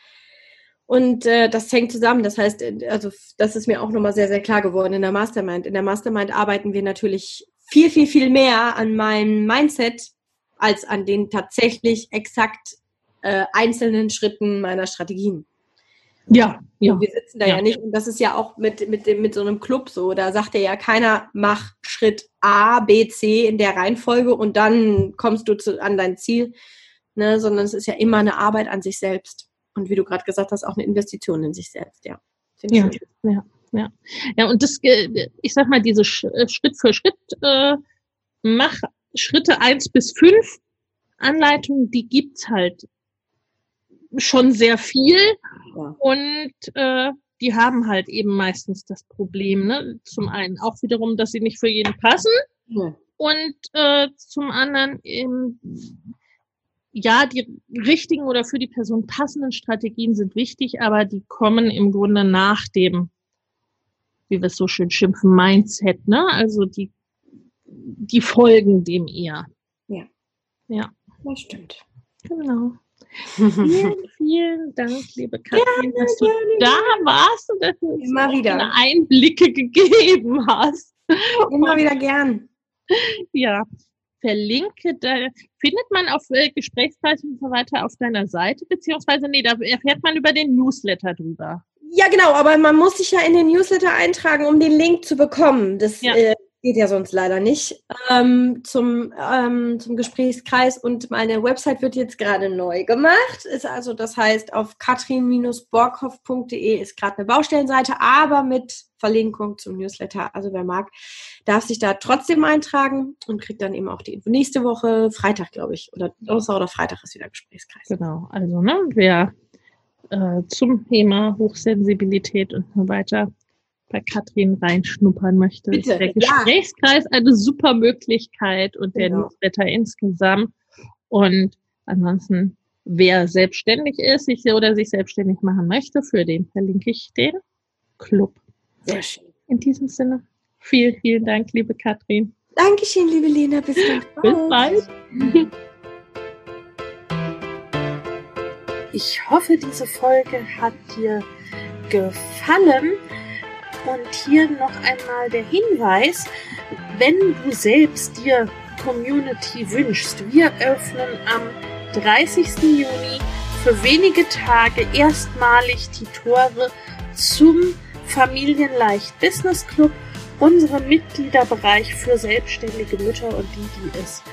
Und äh, das hängt zusammen. Das heißt, äh, also das ist mir auch nochmal sehr, sehr klar geworden in der Mastermind. In der Mastermind arbeiten wir natürlich viel, viel, viel mehr an meinem Mindset als an den tatsächlich exakt äh, einzelnen Schritten meiner Strategien. Ja, ja. Und wir sitzen da ja. ja. nicht. Und das ist ja auch mit, mit, dem, mit so einem Club so. Da sagt ja keiner, mach Schritt A, B, C in der Reihenfolge und dann kommst du zu, an dein Ziel. Ne? Sondern es ist ja immer eine Arbeit an sich selbst und wie du gerade gesagt hast, auch eine Investition in sich selbst, ja. Ja, ja, ja. Ja, und das, äh, ich sag mal, diese äh, Schritt für Schritt, äh, mach Schritte eins bis fünf Anleitungen, die gibt's halt schon sehr viel ja. und äh, die haben halt eben meistens das Problem, ne? Zum einen auch wiederum, dass sie nicht für jeden passen ja. und äh, zum anderen eben ja, die richtigen oder für die Person passenden Strategien sind wichtig, aber die kommen im Grunde nach dem, wie wir es so schön schimpfen, Mindset, ne? Also die, die folgen dem eher. Ja. Ja. Das stimmt. Genau. vielen, vielen Dank, liebe Katrin, dass du da warst und dass du uns Immer wieder. Einblicke gegeben hast. Immer wieder gern. Ja, verlinke, da findet man auf äh, Gesprächskreis und so weiter auf deiner Seite, beziehungsweise, nee, da erfährt man über den Newsletter drüber. Ja, genau, aber man muss sich ja in den Newsletter eintragen, um den Link zu bekommen. Das ja. äh, geht ja sonst leider nicht ähm, zum, ähm, zum Gesprächskreis und meine Website wird jetzt gerade neu gemacht. Ist also, das heißt, auf katrin-borghoff.de ist gerade eine Baustellenseite, aber mit Verlinkung zum Newsletter. Also wer mag, darf sich da trotzdem eintragen und kriegt dann eben auch die Info. Nächste Woche, Freitag, glaube ich, oder Donnerstag oder Freitag ist wieder Gesprächskreis. Genau, also ne, wer äh, zum Thema Hochsensibilität und so weiter bei Katrin reinschnuppern möchte, Bitte, ist der Gesprächskreis ja. eine super Möglichkeit und der genau. Newsletter insgesamt. Und ansonsten, wer selbstständig ist sich, oder sich selbstständig machen möchte, für den verlinke ich den Club. Sehr schön. In diesem Sinne, vielen, vielen Dank, liebe Katrin. Dankeschön, liebe Lena. Bis bald. Bis bald. Ich hoffe, diese Folge hat dir gefallen. Und hier noch einmal der Hinweis, wenn du selbst dir Community wünschst, wir öffnen am 30. Juni für wenige Tage erstmalig die Tore zum Familienleicht Business Club, unserem Mitgliederbereich für selbstständige Mütter und die, die es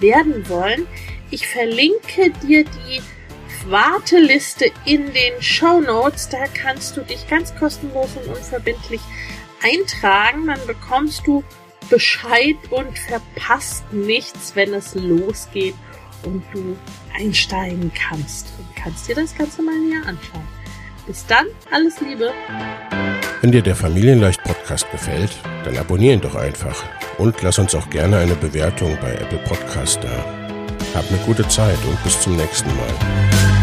werden wollen. Ich verlinke dir die Warteliste in den Show Notes. Da kannst du dich ganz kostenlos und unverbindlich eintragen. Dann bekommst du Bescheid und verpasst nichts, wenn es losgeht und du einsteigen kannst und kannst dir das Ganze mal näher anschauen. Bis dann, alles Liebe. Wenn dir der Familienleicht Podcast gefällt, dann abonnier ihn doch einfach und lass uns auch gerne eine Bewertung bei Apple Podcast da. Hab eine gute Zeit und bis zum nächsten Mal.